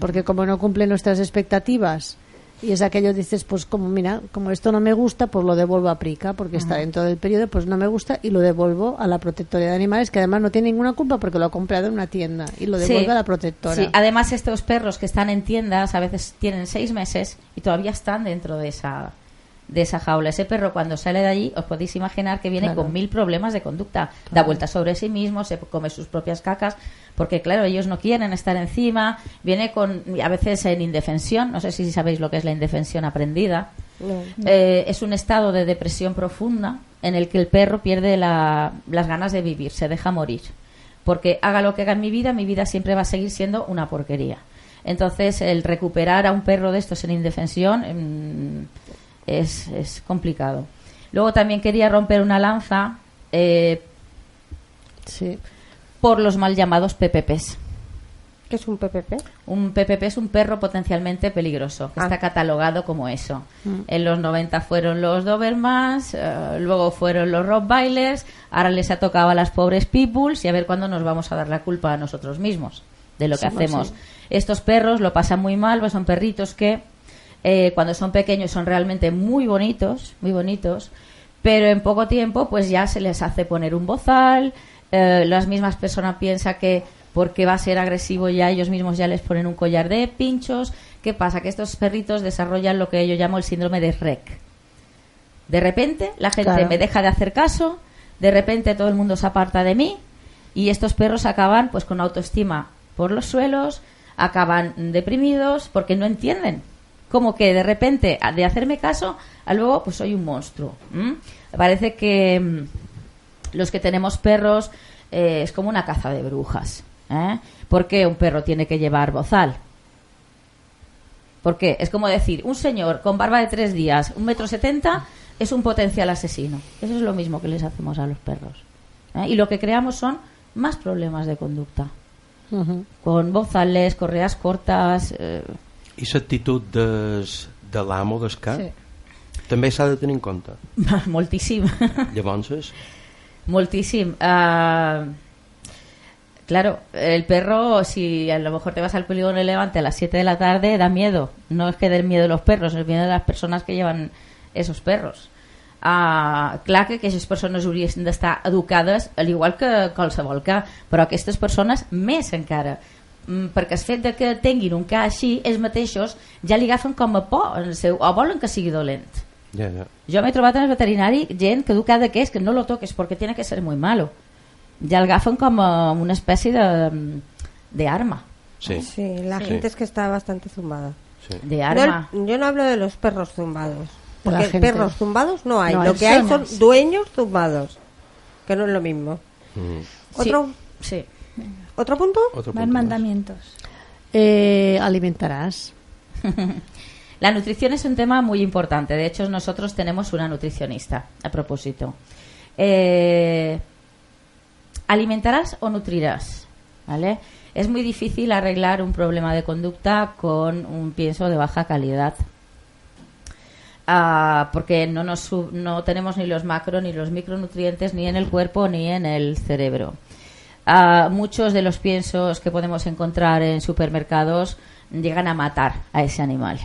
porque como no cumple nuestras expectativas y es aquello dices pues como mira como esto no me gusta pues lo devuelvo a Prica porque está dentro del periodo pues no me gusta y lo devuelvo a la protectora de animales que además no tiene ninguna culpa porque lo ha comprado en una tienda y lo devuelve Sí. a la protectora Sí, además estos perros que están en tiendas a veces tienen seis meses y todavía están dentro de esa de esa jaula. Ese perro cuando sale de allí os podéis imaginar que viene Claro. con mil problemas de conducta. Da vueltas sobre sí mismo, se come sus propias cacas, porque claro, ellos no quieren estar encima, viene con a veces en indefensión, no sé si sabéis lo que es la indefensión aprendida. No. Eh, es un estado de depresión profunda en el que el perro pierde la- las ganas de vivir, se deja morir. Porque haga lo que haga en mi vida, mi vida siempre va a seguir siendo una porquería. Entonces, el recuperar a un perro de estos en indefensión mm, es, es complicado. Luego también quería romper una lanza eh, sí por los mal llamados PPPs. ¿Qué es un PPP? Un PPP es un perro potencialmente peligroso, que Ah. está catalogado como eso. En los 90 fueron los Dobermans, eh, luego fueron los Rottweilers, ahora les ha tocado a las pobres Pitbulls y a ver cuándo nos vamos a dar la culpa a nosotros mismos de lo que Sí, hacemos. sí. Estos perros lo pasan muy mal, pues son perritos que eh, cuando son pequeños son realmente muy bonitos, muy bonitos, pero en poco tiempo pues ya se les hace poner un bozal, eh, las mismas personas piensan que porque va a ser agresivo ya ellos mismos ya les ponen un collar de pinchos. ¿Qué pasa? Que estos perritos desarrollan lo que yo llamo el síndrome de REC. De repente la gente Claro. me deja de hacer caso, de repente todo el mundo se aparta de mí y estos perros acaban pues con autoestima por los suelos, acaban deprimidos porque no entienden. Como que de repente de hacerme caso a luego pues soy un monstruo. Parece que mm, los que tenemos perros eh, es como una caza de brujas. ¿eh? ¿Por qué un perro tiene que llevar bozal? Porque es como decir, un señor con barba de tres días, un metro setenta, es un potencial asesino. Eso es lo mismo que les hacemos a los perros. ¿eh? Y lo que creamos son más problemas de conducta. Con bozales, correas cortas... Eh, I l'actitud des, de l'amo del ca Sí. també s'ha de tenir en compte. moltíssim. Llavors, Moltíssim. Ah, claro, el perro, si a lo mejor te vas al polígono de Levante a las 7 de la tarde, da miedo. No es que den miedo los perros, es miedo de las persones que llevan esos perros. Ah, clar que aquestes persones haurien d'estar educades al igual que qualsevol ca, però aquestes persones més encara perquè el fet de que tinguin un ca així ells mateixos ja li agafen com a por en el seu, o volen que sigui dolent ja, ja. yo me he trobat en el veterinari gent que educada que es que no lo toques porque tiene que ser muy malo. Ya el agafen como una especie de, de arma. Sí, Sí, la Sí. gente es que está bastante zumbada. sí. De No, arma. el- yo no hablo de los perros zumbados. Porque gente. perros zumbados no hay. No Lo que hay son dueños zumbados. Que no es lo mismo. Mm. ¿Otro, Sí. ¿Otro punto? Otro Van punto más. mandamientos. Eh, alimentarás. La nutrición es un tema muy importante. De hecho, nosotros tenemos una nutricionista, a propósito. Eh, ¿Alimentarás o nutrirás? ¿Vale? Es muy difícil arreglar un problema de conducta con un pienso de baja calidad. Ah, porque no, nos, sub- no tenemos ni los macro ni los micronutrientes ni en el cuerpo ni en el cerebro. Ah, muchos de los piensos que podemos encontrar en supermercados llegan a matar a ese animal.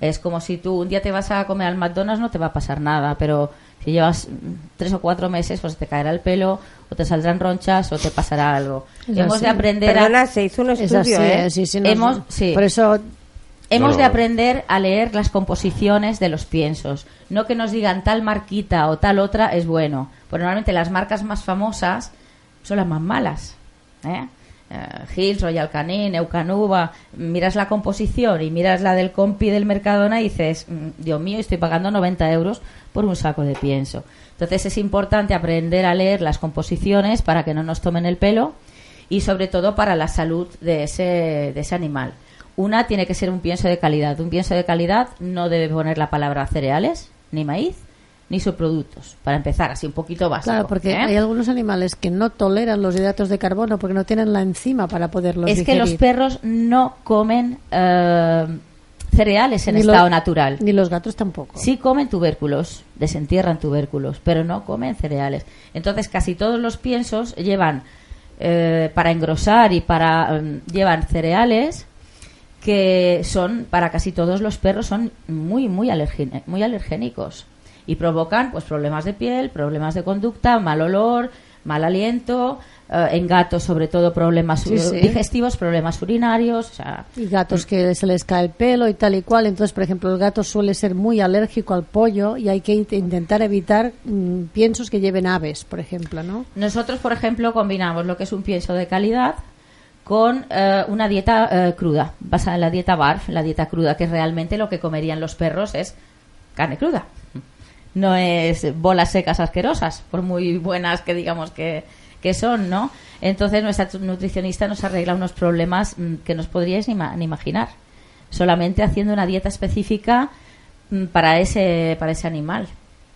Es como si tú un día te vas a comer al McDonald's, no te va a pasar nada, pero si llevas tres o cuatro meses, pues te caerá el pelo, o te saldrán ronchas, o te pasará algo. Es Hemos así. de aprender a... Perdona, se hizo un Es estudio, así, sí, sí, no- Hemos- sí. Por eso Hemos No, de aprender a leer las composiciones de los piensos. No que nos digan tal marquita o tal otra es bueno. Porque normalmente las marcas más famosas son las más malas. ¿eh? Eh, Hills, Royal Canin, Eucanuba. Miras la composición y miras la del compi del Mercadona y dices, "Mm, Dios mío, estoy pagando 90 euros por un saco de pienso. Entonces es importante aprender a leer las composiciones para que no nos tomen el pelo y sobre todo para la salud de ese, de ese animal. Una tiene que ser un pienso de calidad. Un pienso de calidad no debe poner la palabra cereales, ni maíz, ni subproductos. Para empezar, así un poquito básico. Claro, porque ¿eh? hay algunos animales que no toleran los hidratos de carbono porque no tienen la enzima para poderlos Es que los perros no comen eh, cereales en Ni estado los- natural. Ni los gatos tampoco. Sí comen tubérculos, desentierran tubérculos, pero no comen cereales. Entonces casi todos los piensos llevan, eh, para engrosar y para... em, llevan cereales que son, para casi todos los perros, son muy, muy, muy alergénicos. Y provocan pues problemas de piel, problemas de conducta, mal olor, mal aliento, eh, en gatos sobre todo problemas Sí, sí. digestivos, problemas urinarios, o sea, Y gatos que se les cae el pelo y tal y cual. Entonces, por ejemplo, el gato suele ser muy alérgico al pollo y hay que int- intentar evitar mm, piensos que lleven aves, por ejemplo, ¿no? Nosotros, por ejemplo, combinamos lo que es un pienso de calidad con eh, una dieta eh, cruda, basada en la dieta BARF, la dieta cruda, que realmente lo que comerían los perros es carne cruda. No es bolas secas asquerosas, por muy buenas que digamos que, que son, ¿no? Entonces nuestra nutricionista nos arregla unos problemas mm, que no os podríais ni, ni imaginar, solamente haciendo una dieta específica mm, para ese, para ese animal.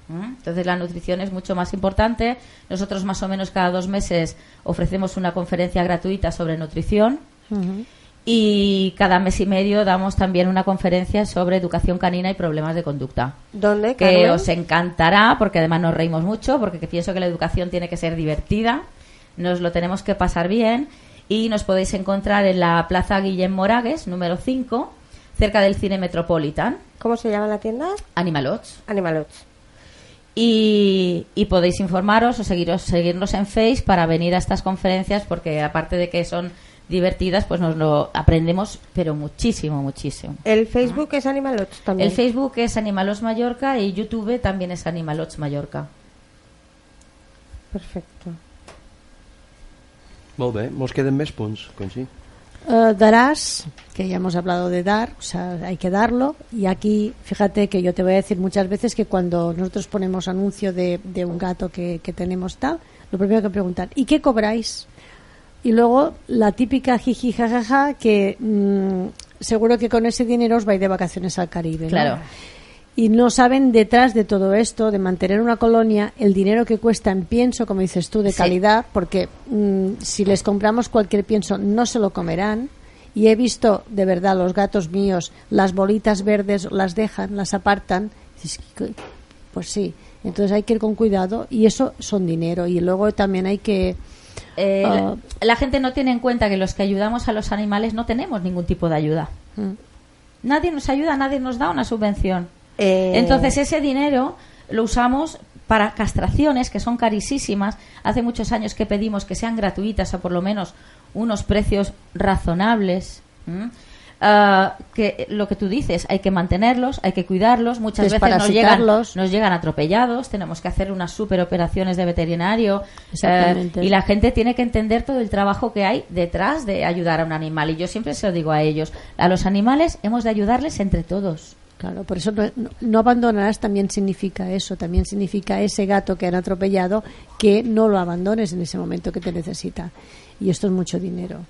¿Mm? Entonces la nutrición es mucho más importante. Nosotros más o menos cada dos meses ofrecemos una conferencia gratuita sobre nutrición y cada mes y medio damos también una conferencia sobre educación canina y problemas de conducta. ¿Dónde, Que os encantará porque además nos reímos mucho porque que pienso que la educación tiene que ser divertida, nos lo tenemos que pasar bien y nos podéis encontrar en la Plaza Guillem Moragues, número 5, cerca del Cine Metropolitan, ¿Cómo se llama la tienda? Animalots. Animalots. Y, y podéis informaros o seguiros, seguirnos en Face para venir a estas conferencias porque aparte de que son divertidas, pues nos lo aprendemos, pero muchísimo, muchísimo. El Facebook es Animalots también. El Facebook es Animalots Mallorca y YouTube también es Animalots Mallorca. Perfecto. Molt bé, mos queden més punts, Conchi. Eh, darás, que ya hemos hablado de dar, o sea, hay que darlo. Y aquí, fíjate que yo te voy a decir muchas veces que cuando nosotros ponemos anuncio de, de un gato que, que tenemos tal, lo primero que preguntan, ¿y qué cobráis? Y luego la típica jiji jajaja que mm, seguro que con ese dinero os vais de vacaciones al Caribe. ¿no? Claro. y no saben detrás de todo esto, de mantener una colonia, el dinero que cuesta en pienso, como dices tú, de Sí. calidad, porque mm, si les compramos cualquier pienso no se lo comerán. Y he visto de verdad los gatos míos, las bolitas verdes las dejan, las apartan. Dices, "¿Qué? Pues sí, entonces hay que ir con cuidado y eso son dinero. Y luego también hay que... Eh, Ah. la, la gente no tiene en cuenta que los que ayudamos a los animales no tenemos ningún tipo de ayuda. Mm. Nadie nos ayuda, nadie nos da una subvención. Eh, Entonces ese dinero lo usamos para castraciones que son carísimas. Hace muchos años que pedimos que sean gratuitas o por lo menos unos precios razonables. Ah, que lo que tú dices, hay que mantenerlos, hay que cuidarlos. Muchas veces nos llegan, nos llegan atropellados, tenemos que hacer unas super operaciones de veterinario. Exactamente. eh, y la gente tiene que entender todo el trabajo que hay detrás de ayudar a un animal. Y yo siempre se lo digo a ellos, a los animales hemos de ayudarles entre todos. Claro, por eso no- no abandonarás también significa eso, también significa ese gato que han atropellado que no lo abandones en ese momento que te necesita. Y esto es mucho dinero.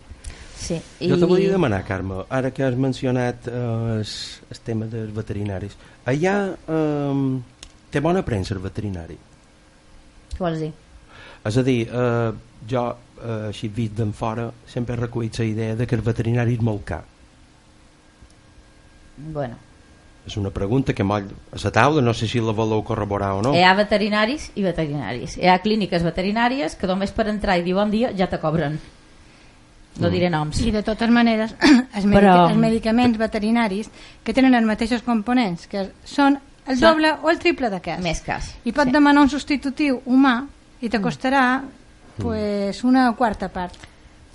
Sí. Jo te i- volia demanar, Carme, ara que has mencionat eh, el, el tema dels veterinaris, allà eh, té bona premsa el veterinari? Què vols dir? És a dir, eh, jo, eh, així vist d'en fora, sempre he recollit la idea de que el veterinari és molt car. Bueno, És una pregunta que moll a la taula, no sé si la voleu corroborar o no. hi ha veterinaris i veterinaris. Hi ha clíniques veterinàries que només per entrar i dir bon dia ja te cobren. No diré noms. I de totes maneres, els, medic Però- els medicaments veterinaris que tenen els mateixos components, que són el Són- doble o el triple d'aquest. Més cas. I pot Sí. demanar un substitutiu humà i te costarà pues, una quarta part.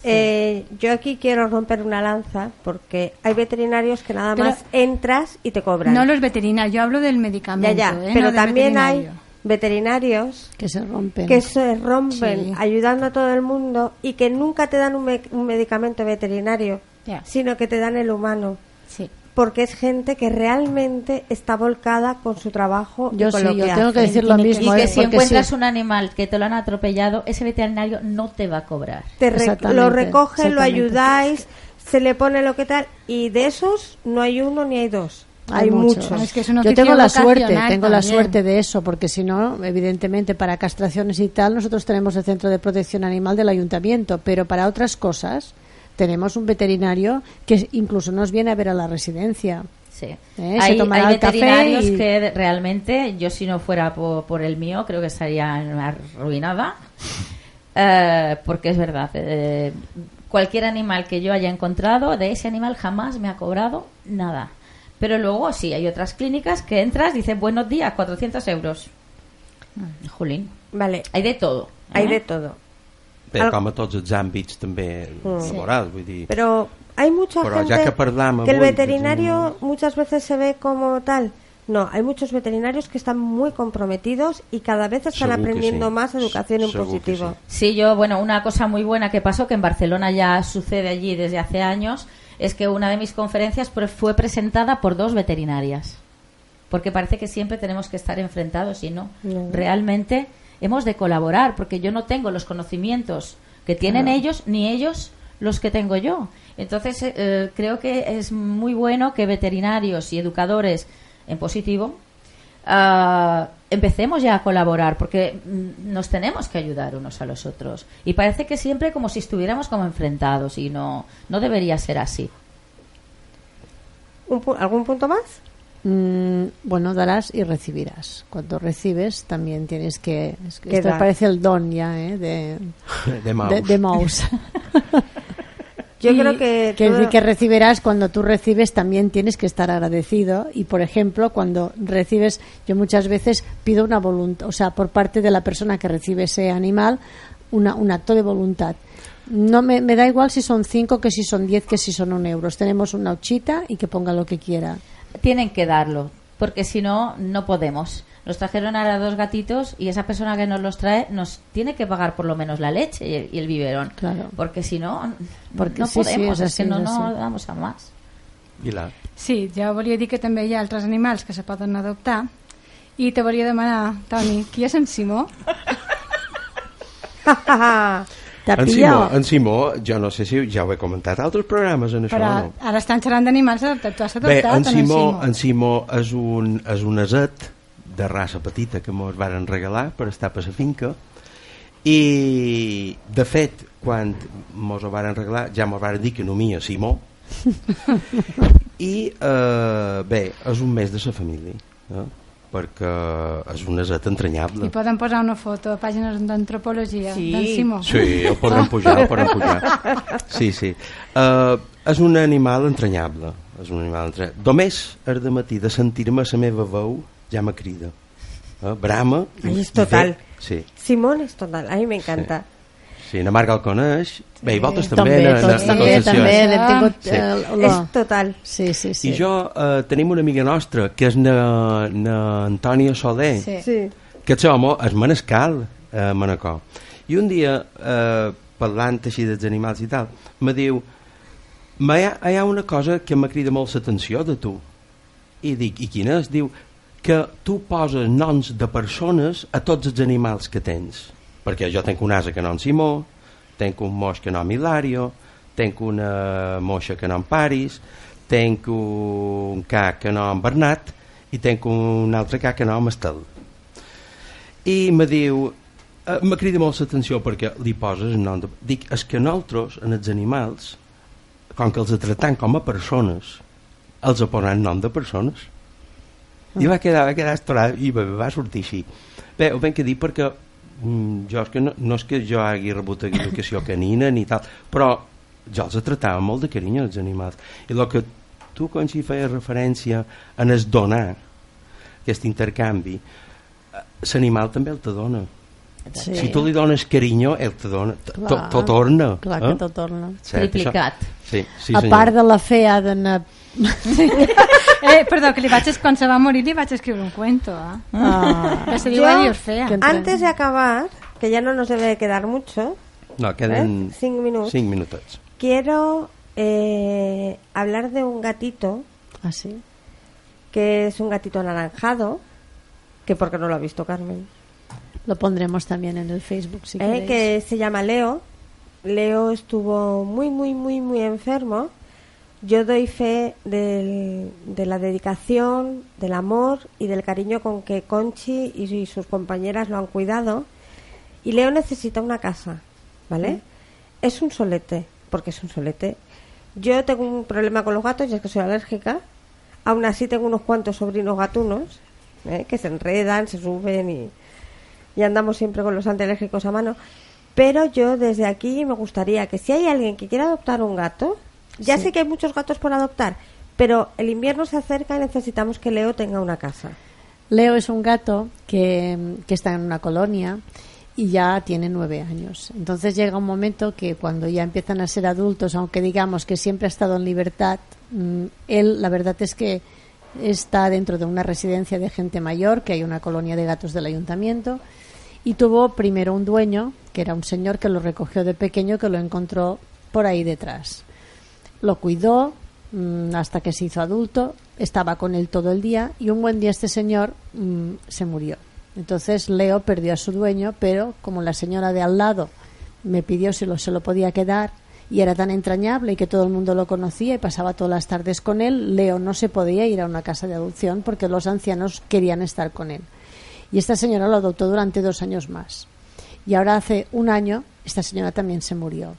Eh, yo aquí quiero romper una lanza porque hay veterinarios que nada Pero- más entras y te cobran. No los veterinarios, yo hablo del medicamento. ya, ya, ¿eh? pero no del también hay. Veterinarios Que se rompen. que se rompen Sí. ayudando a todo el mundo y que nunca te dan un, me- un medicamento veterinario, sino que te dan el humano. Sí. Porque es gente que realmente está volcada con su trabajo Yo y con sí, lo yo que tengo que hace. decir lo que- mismo. Y que ¿eh? si Porque encuentras sí. un animal que te lo han atropellado, ese veterinario no te va a cobrar. Te lo recogen, lo ayudáis, se le pone lo que tal y de esos no hay uno ni hay dos. Hay Hay, muchos. muchos. Es que es un Yo tengo la suerte, tengo la suerte de eso, porque si no, evidentemente para castraciones y tal, nosotros tenemos el Centro de Protección Animal del Ayuntamiento, pero para otras cosas tenemos un veterinario que incluso nos viene a ver a la residencia. Sí. Eh, hay hay veterinarios y- que realmente, yo si no fuera por, por el mío, creo que estaría arruinada. Eh, porque es verdad, eh, cualquier animal que yo haya encontrado, de ese animal jamás me ha cobrado nada. Pero luego sí, hay otras clínicas que entras, dicen buenos días, 400 euros. Mm, Jolín, Vale, hay de todo. hay ¿eh? de todo. Bé, Al- com a tots els àmbits també laborals, vull dir... Pero hay mucha Pero ya gente que el veterinario muchas veces se ve como tal. No, hay muchos veterinarios que están muy comprometidos y cada vez están aprendiendo sí. más educación en positivo. Sí, yo, bueno, una cosa muy buena que pasó, que en Barcelona ya sucede allí desde hace años, es que una de mis conferencias fue presentada por dos veterinarias. Porque parece que siempre tenemos que estar enfrentados y no. No. Realmente hemos de colaborar, porque yo no tengo los conocimientos que tienen ellos, ni ellos los que tengo yo. Entonces, eh, eh, creo que es muy bueno que veterinarios y educadores en positivo ah, empecemos ya a colaborar porque mm, nos tenemos que ayudar unos a los otros y parece que siempre como si estuviéramos como enfrentados y no no debería ser así Un pu- ¿Algún punto más? Mm, bueno, darás y recibirás. Cuando recibes también tienes que... es que esto dar. parece el don ya, ¿eh? De, De de, de Maus. Yo Y creo que, que, todo- que recibirás cuando tú recibes también tienes que estar agradecido. Y por ejemplo cuando recibes yo muchas veces pido una voluntad o sea por parte de la persona que recibe ese animal una, un acto de voluntad. No me, me da igual si son cinco que si son diez que si son un euros tenemos una huchita y que ponga lo que quiera. Tienen que darlo porque si no no podemos nos trajeron ahora dos gatitos y esa persona que nos los trae nos tiene que pagar por lo menos la leche y el, y el biberón Claro. porque si no Porque no sí, sí, podemos és es que així, no, no damos a más Pilar. Sí, ja volia dir que també hi ha altres animals que se poden adoptar i te volia demanar, Toni, qui és en Simó? En Simó, en Simó, jo no sé si ja ho he comentat a altres programes en això Però no. ara estan xerrant d'animals, adoptats. tu has Bé, adoptat en o no, Simó, Simó? en Simó és un, és un aset de raça petita que mos varen regalar per estar per la finca i de fet quan mos ho varen regalar ja mos varen dir que nomia Simó i eh, bé, és un mes de la família eh? perquè és un aset entranyable I poden posar una foto a pàgines d'antropologia Sí. d'en Simó. Sí, el podem pujar, el podem pujar. Sí, sí. Uh, és un animal entranyable. És un animal entranyable. Només és de matí de sentir-me la meva veu ja me crida. Uh, brama. Ai, és total. ve- Sí, Simón es total, a mi m'encanta. sí, na Marga el coneix. Bé, i vosaltres també. També, na- tots na- també, Concepció. també l'hem tingut Sí. eh, És total. Sí, sí, sí. I jo eh, tenim una amiga nostra que és na, na Antònia Soler Sí. Sí. que aquest home és manescal a Manacor i un dia eh, parlant així dels animals i tal me diu "Ma hi ha, hi ha una cosa que m'ha crida molt l'atenció de tu i dic, i quina és? diu que tu poses noms de persones a tots els animals que tens. Perquè jo tenc un asa que nom Simó tenc un moix que nom Hilario tenc una moixa que nom Paris tenc un ca que nom Bernat i tenc un altre ca que nom Estel i me diu eh, me crida molt l'atenció perquè li poses el nom de... dic, és que nosaltres en els animals com que els tratem com a persones els posaran nom de persones i va quedar, va quedar estorat i va, va sortir així bé, ho ben que dir perquè mm, jo és que no, no és que jo hagi rebut educació canina ni tal, però jo els tractava molt de carinyo els animals i el que tu quan hi feies referència en es donar aquest intercanvi eh, l'animal també el te dona Sí. si tu li dones carinyo ell te dona, t- Clar. to, to torna Clar eh? que tot torna. Cert, Triplicat. això- sí, sí, a part de la fea d'anar... Eh, perdó, que li vaig, quan se va morir li vaig escriure un cuento, eh? Ah, Que se diu Adiós fea. Antes de acabar, que ya no nos debe de quedar mucho, no, queden ¿Eh? Cinc minuts. cinc minutets quiero eh, hablar de un gatito ah, sí? que es un gatito anaranjado, que porque no lo ha visto Carmen, Lo pondremos también en el Facebook si ¿eh? queréis. que se llama Leo. Leo estuvo muy, muy, muy, muy enfermo. Yo doy fe del- de la dedicación, del amor y del cariño con que Conchi y sus compañeras lo han cuidado. Y Leo necesita una casa, ¿vale? Es un solete, porque es un solete. Yo tengo un problema con los gatos, ya es que soy alérgica. Aún así tengo unos cuantos sobrinos gatunos ¿eh? que se enredan, se suben y, y andamos siempre con los antialérgicos a mano. Pero yo desde aquí me gustaría que si hay alguien que quiera adoptar un gato, ya Sí. sé que hay muchos gatos por adoptar, pero el invierno se acerca y necesitamos que Leo tenga una casa. Leo es un gato que, que está en una colonia y ya tiene nueve años. Entonces llega un momento que cuando ya empiezan a ser adultos, aunque digamos que siempre ha estado en libertad, mm, él la verdad es que está dentro de una residencia de gente mayor, que hay una colonia de gatos del ayuntamiento, y tuvo primero un dueño, que era un señor que lo recogió de pequeño, que lo encontró por ahí detrás. Lo cuidó mm, hasta que se hizo adulto, estaba con él todo el día y un buen día este señor mm, se murió. Entonces Leo perdió a su dueño, pero como la señora de al lado me pidió si lo, se lo podía quedar y era tan entrañable y que todo el mundo lo conocía y pasaba todas las tardes con él, Leo no se podía ir a una casa de adopción porque los ancianos querían estar con él. Y esta señora lo adoptó durante dos años más. Y ahora hace un año esta señora también se murió.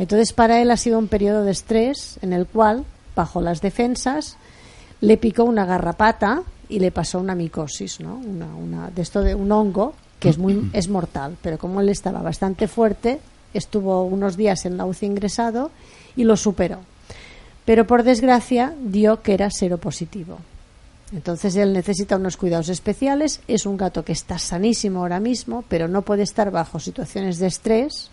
Entonces para él ha sido un periodo de estrés en el cual, bajo las defensas, le picó una garrapata y le pasó una micosis, ¿no? Una, una- de esto de un hongo que es muy es mortal, pero como él estaba bastante fuerte, estuvo unos días en la UCI ingresado y lo superó. Pero por desgracia dio que era seropositivo. Entonces él necesita unos cuidados especiales. Es un gato que está sanísimo ahora mismo, pero no puede estar bajo situaciones de estrés.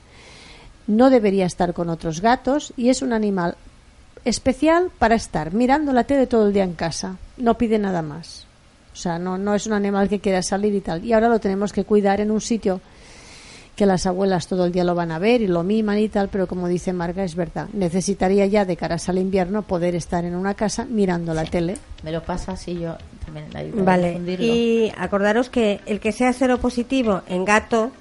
No debería estar con otros gatos y es un animal especial para estar mirando la tele todo el día en casa. No pide nada más. O sea, no, no es un animal que quiera salir y tal. Y ahora lo tenemos que cuidar en un sitio que las abuelas todo el día lo van a ver y lo miman y tal, pero como dice Marga, es verdad. Necesitaría ya de caras al invierno poder estar en una casa mirando la tele. Me lo pasa así yo también le ayudo a Vale, y acordaros que el que sea seropositivo en gato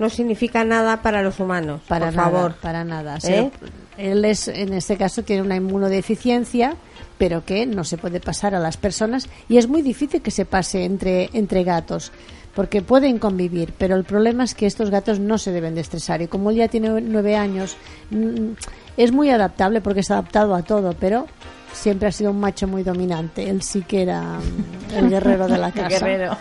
no significa nada para los humanos. Para por nada, favor. para nada. ¿Eh? Él es, en este caso, tiene una inmunodeficiencia, pero que no se puede pasar a las personas y es muy difícil que se pase entre, entre gatos, porque pueden convivir, pero el problema es que estos gatos no se deben de estresar y como él ya tiene nueve años, mm, es muy adaptable porque es adaptado a todo, pero siempre ha sido un macho muy dominante. Él sí que era mm, el guerrero de la casa Guerrero.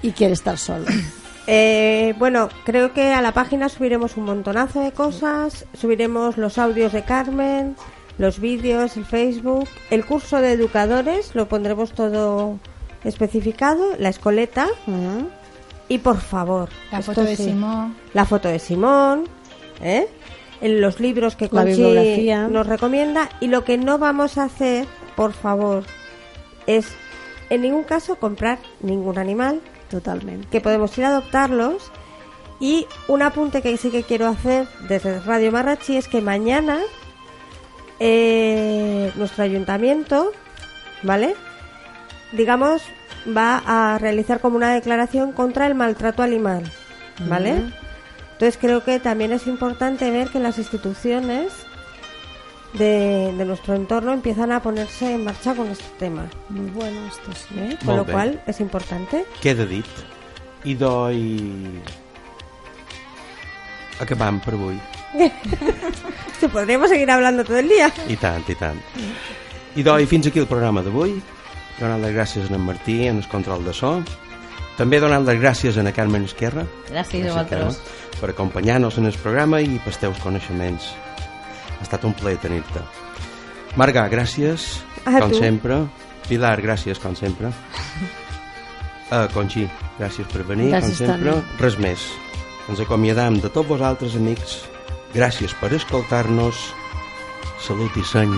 y quiere estar solo. Eh, bueno, creo que a la página subiremos un montonazo de cosas. Subiremos los audios de Carmen, los vídeos, el Facebook, el curso de educadores, lo pondremos todo especificado, la escoleta. Y por favor, La foto de sí, Simón. La foto de Simón, ¿eh? En los libros que Conchi nos recomienda. Y lo que no vamos a hacer, por favor, es en ningún caso comprar ningún animal Totalmente. que podemos ir a adoptarlos. Y un apunte que sí que quiero hacer desde Radio Marrachi es que mañana eh, nuestro ayuntamiento, ¿vale? Digamos, va a realizar como una declaración contra el maltrato animal, ¿vale? Entonces creo que también es importante ver que las instituciones de, de nuestro entorno empiezan a ponerse en marcha con este tema, Muy bueno esto sí. ¿eh? con lo bé. cual es importante. Queda dit. I doi... Acabam per avui. Sí, podríamos seguir hablando todo el día. I tant, i tant. I doi, fins aquí el programa d'avui. Donant les gràcies a en Martí en el control de so. També donant les gràcies a en Carmen Esquerra Gràcies a vosaltres. Carme, per acompanyar-nos en el programa i pels teus coneixements. Ha estat un plaer tenir-te. Marga, gràcies, A com tu. sempre. Pilar, gràcies, com sempre. Uh, Conxi, gràcies per venir, Gràcies, com sempre. Toni. Res més. Ens acomiadam de tots vosaltres, amics. Gràcies per escoltar-nos. Salut i seny.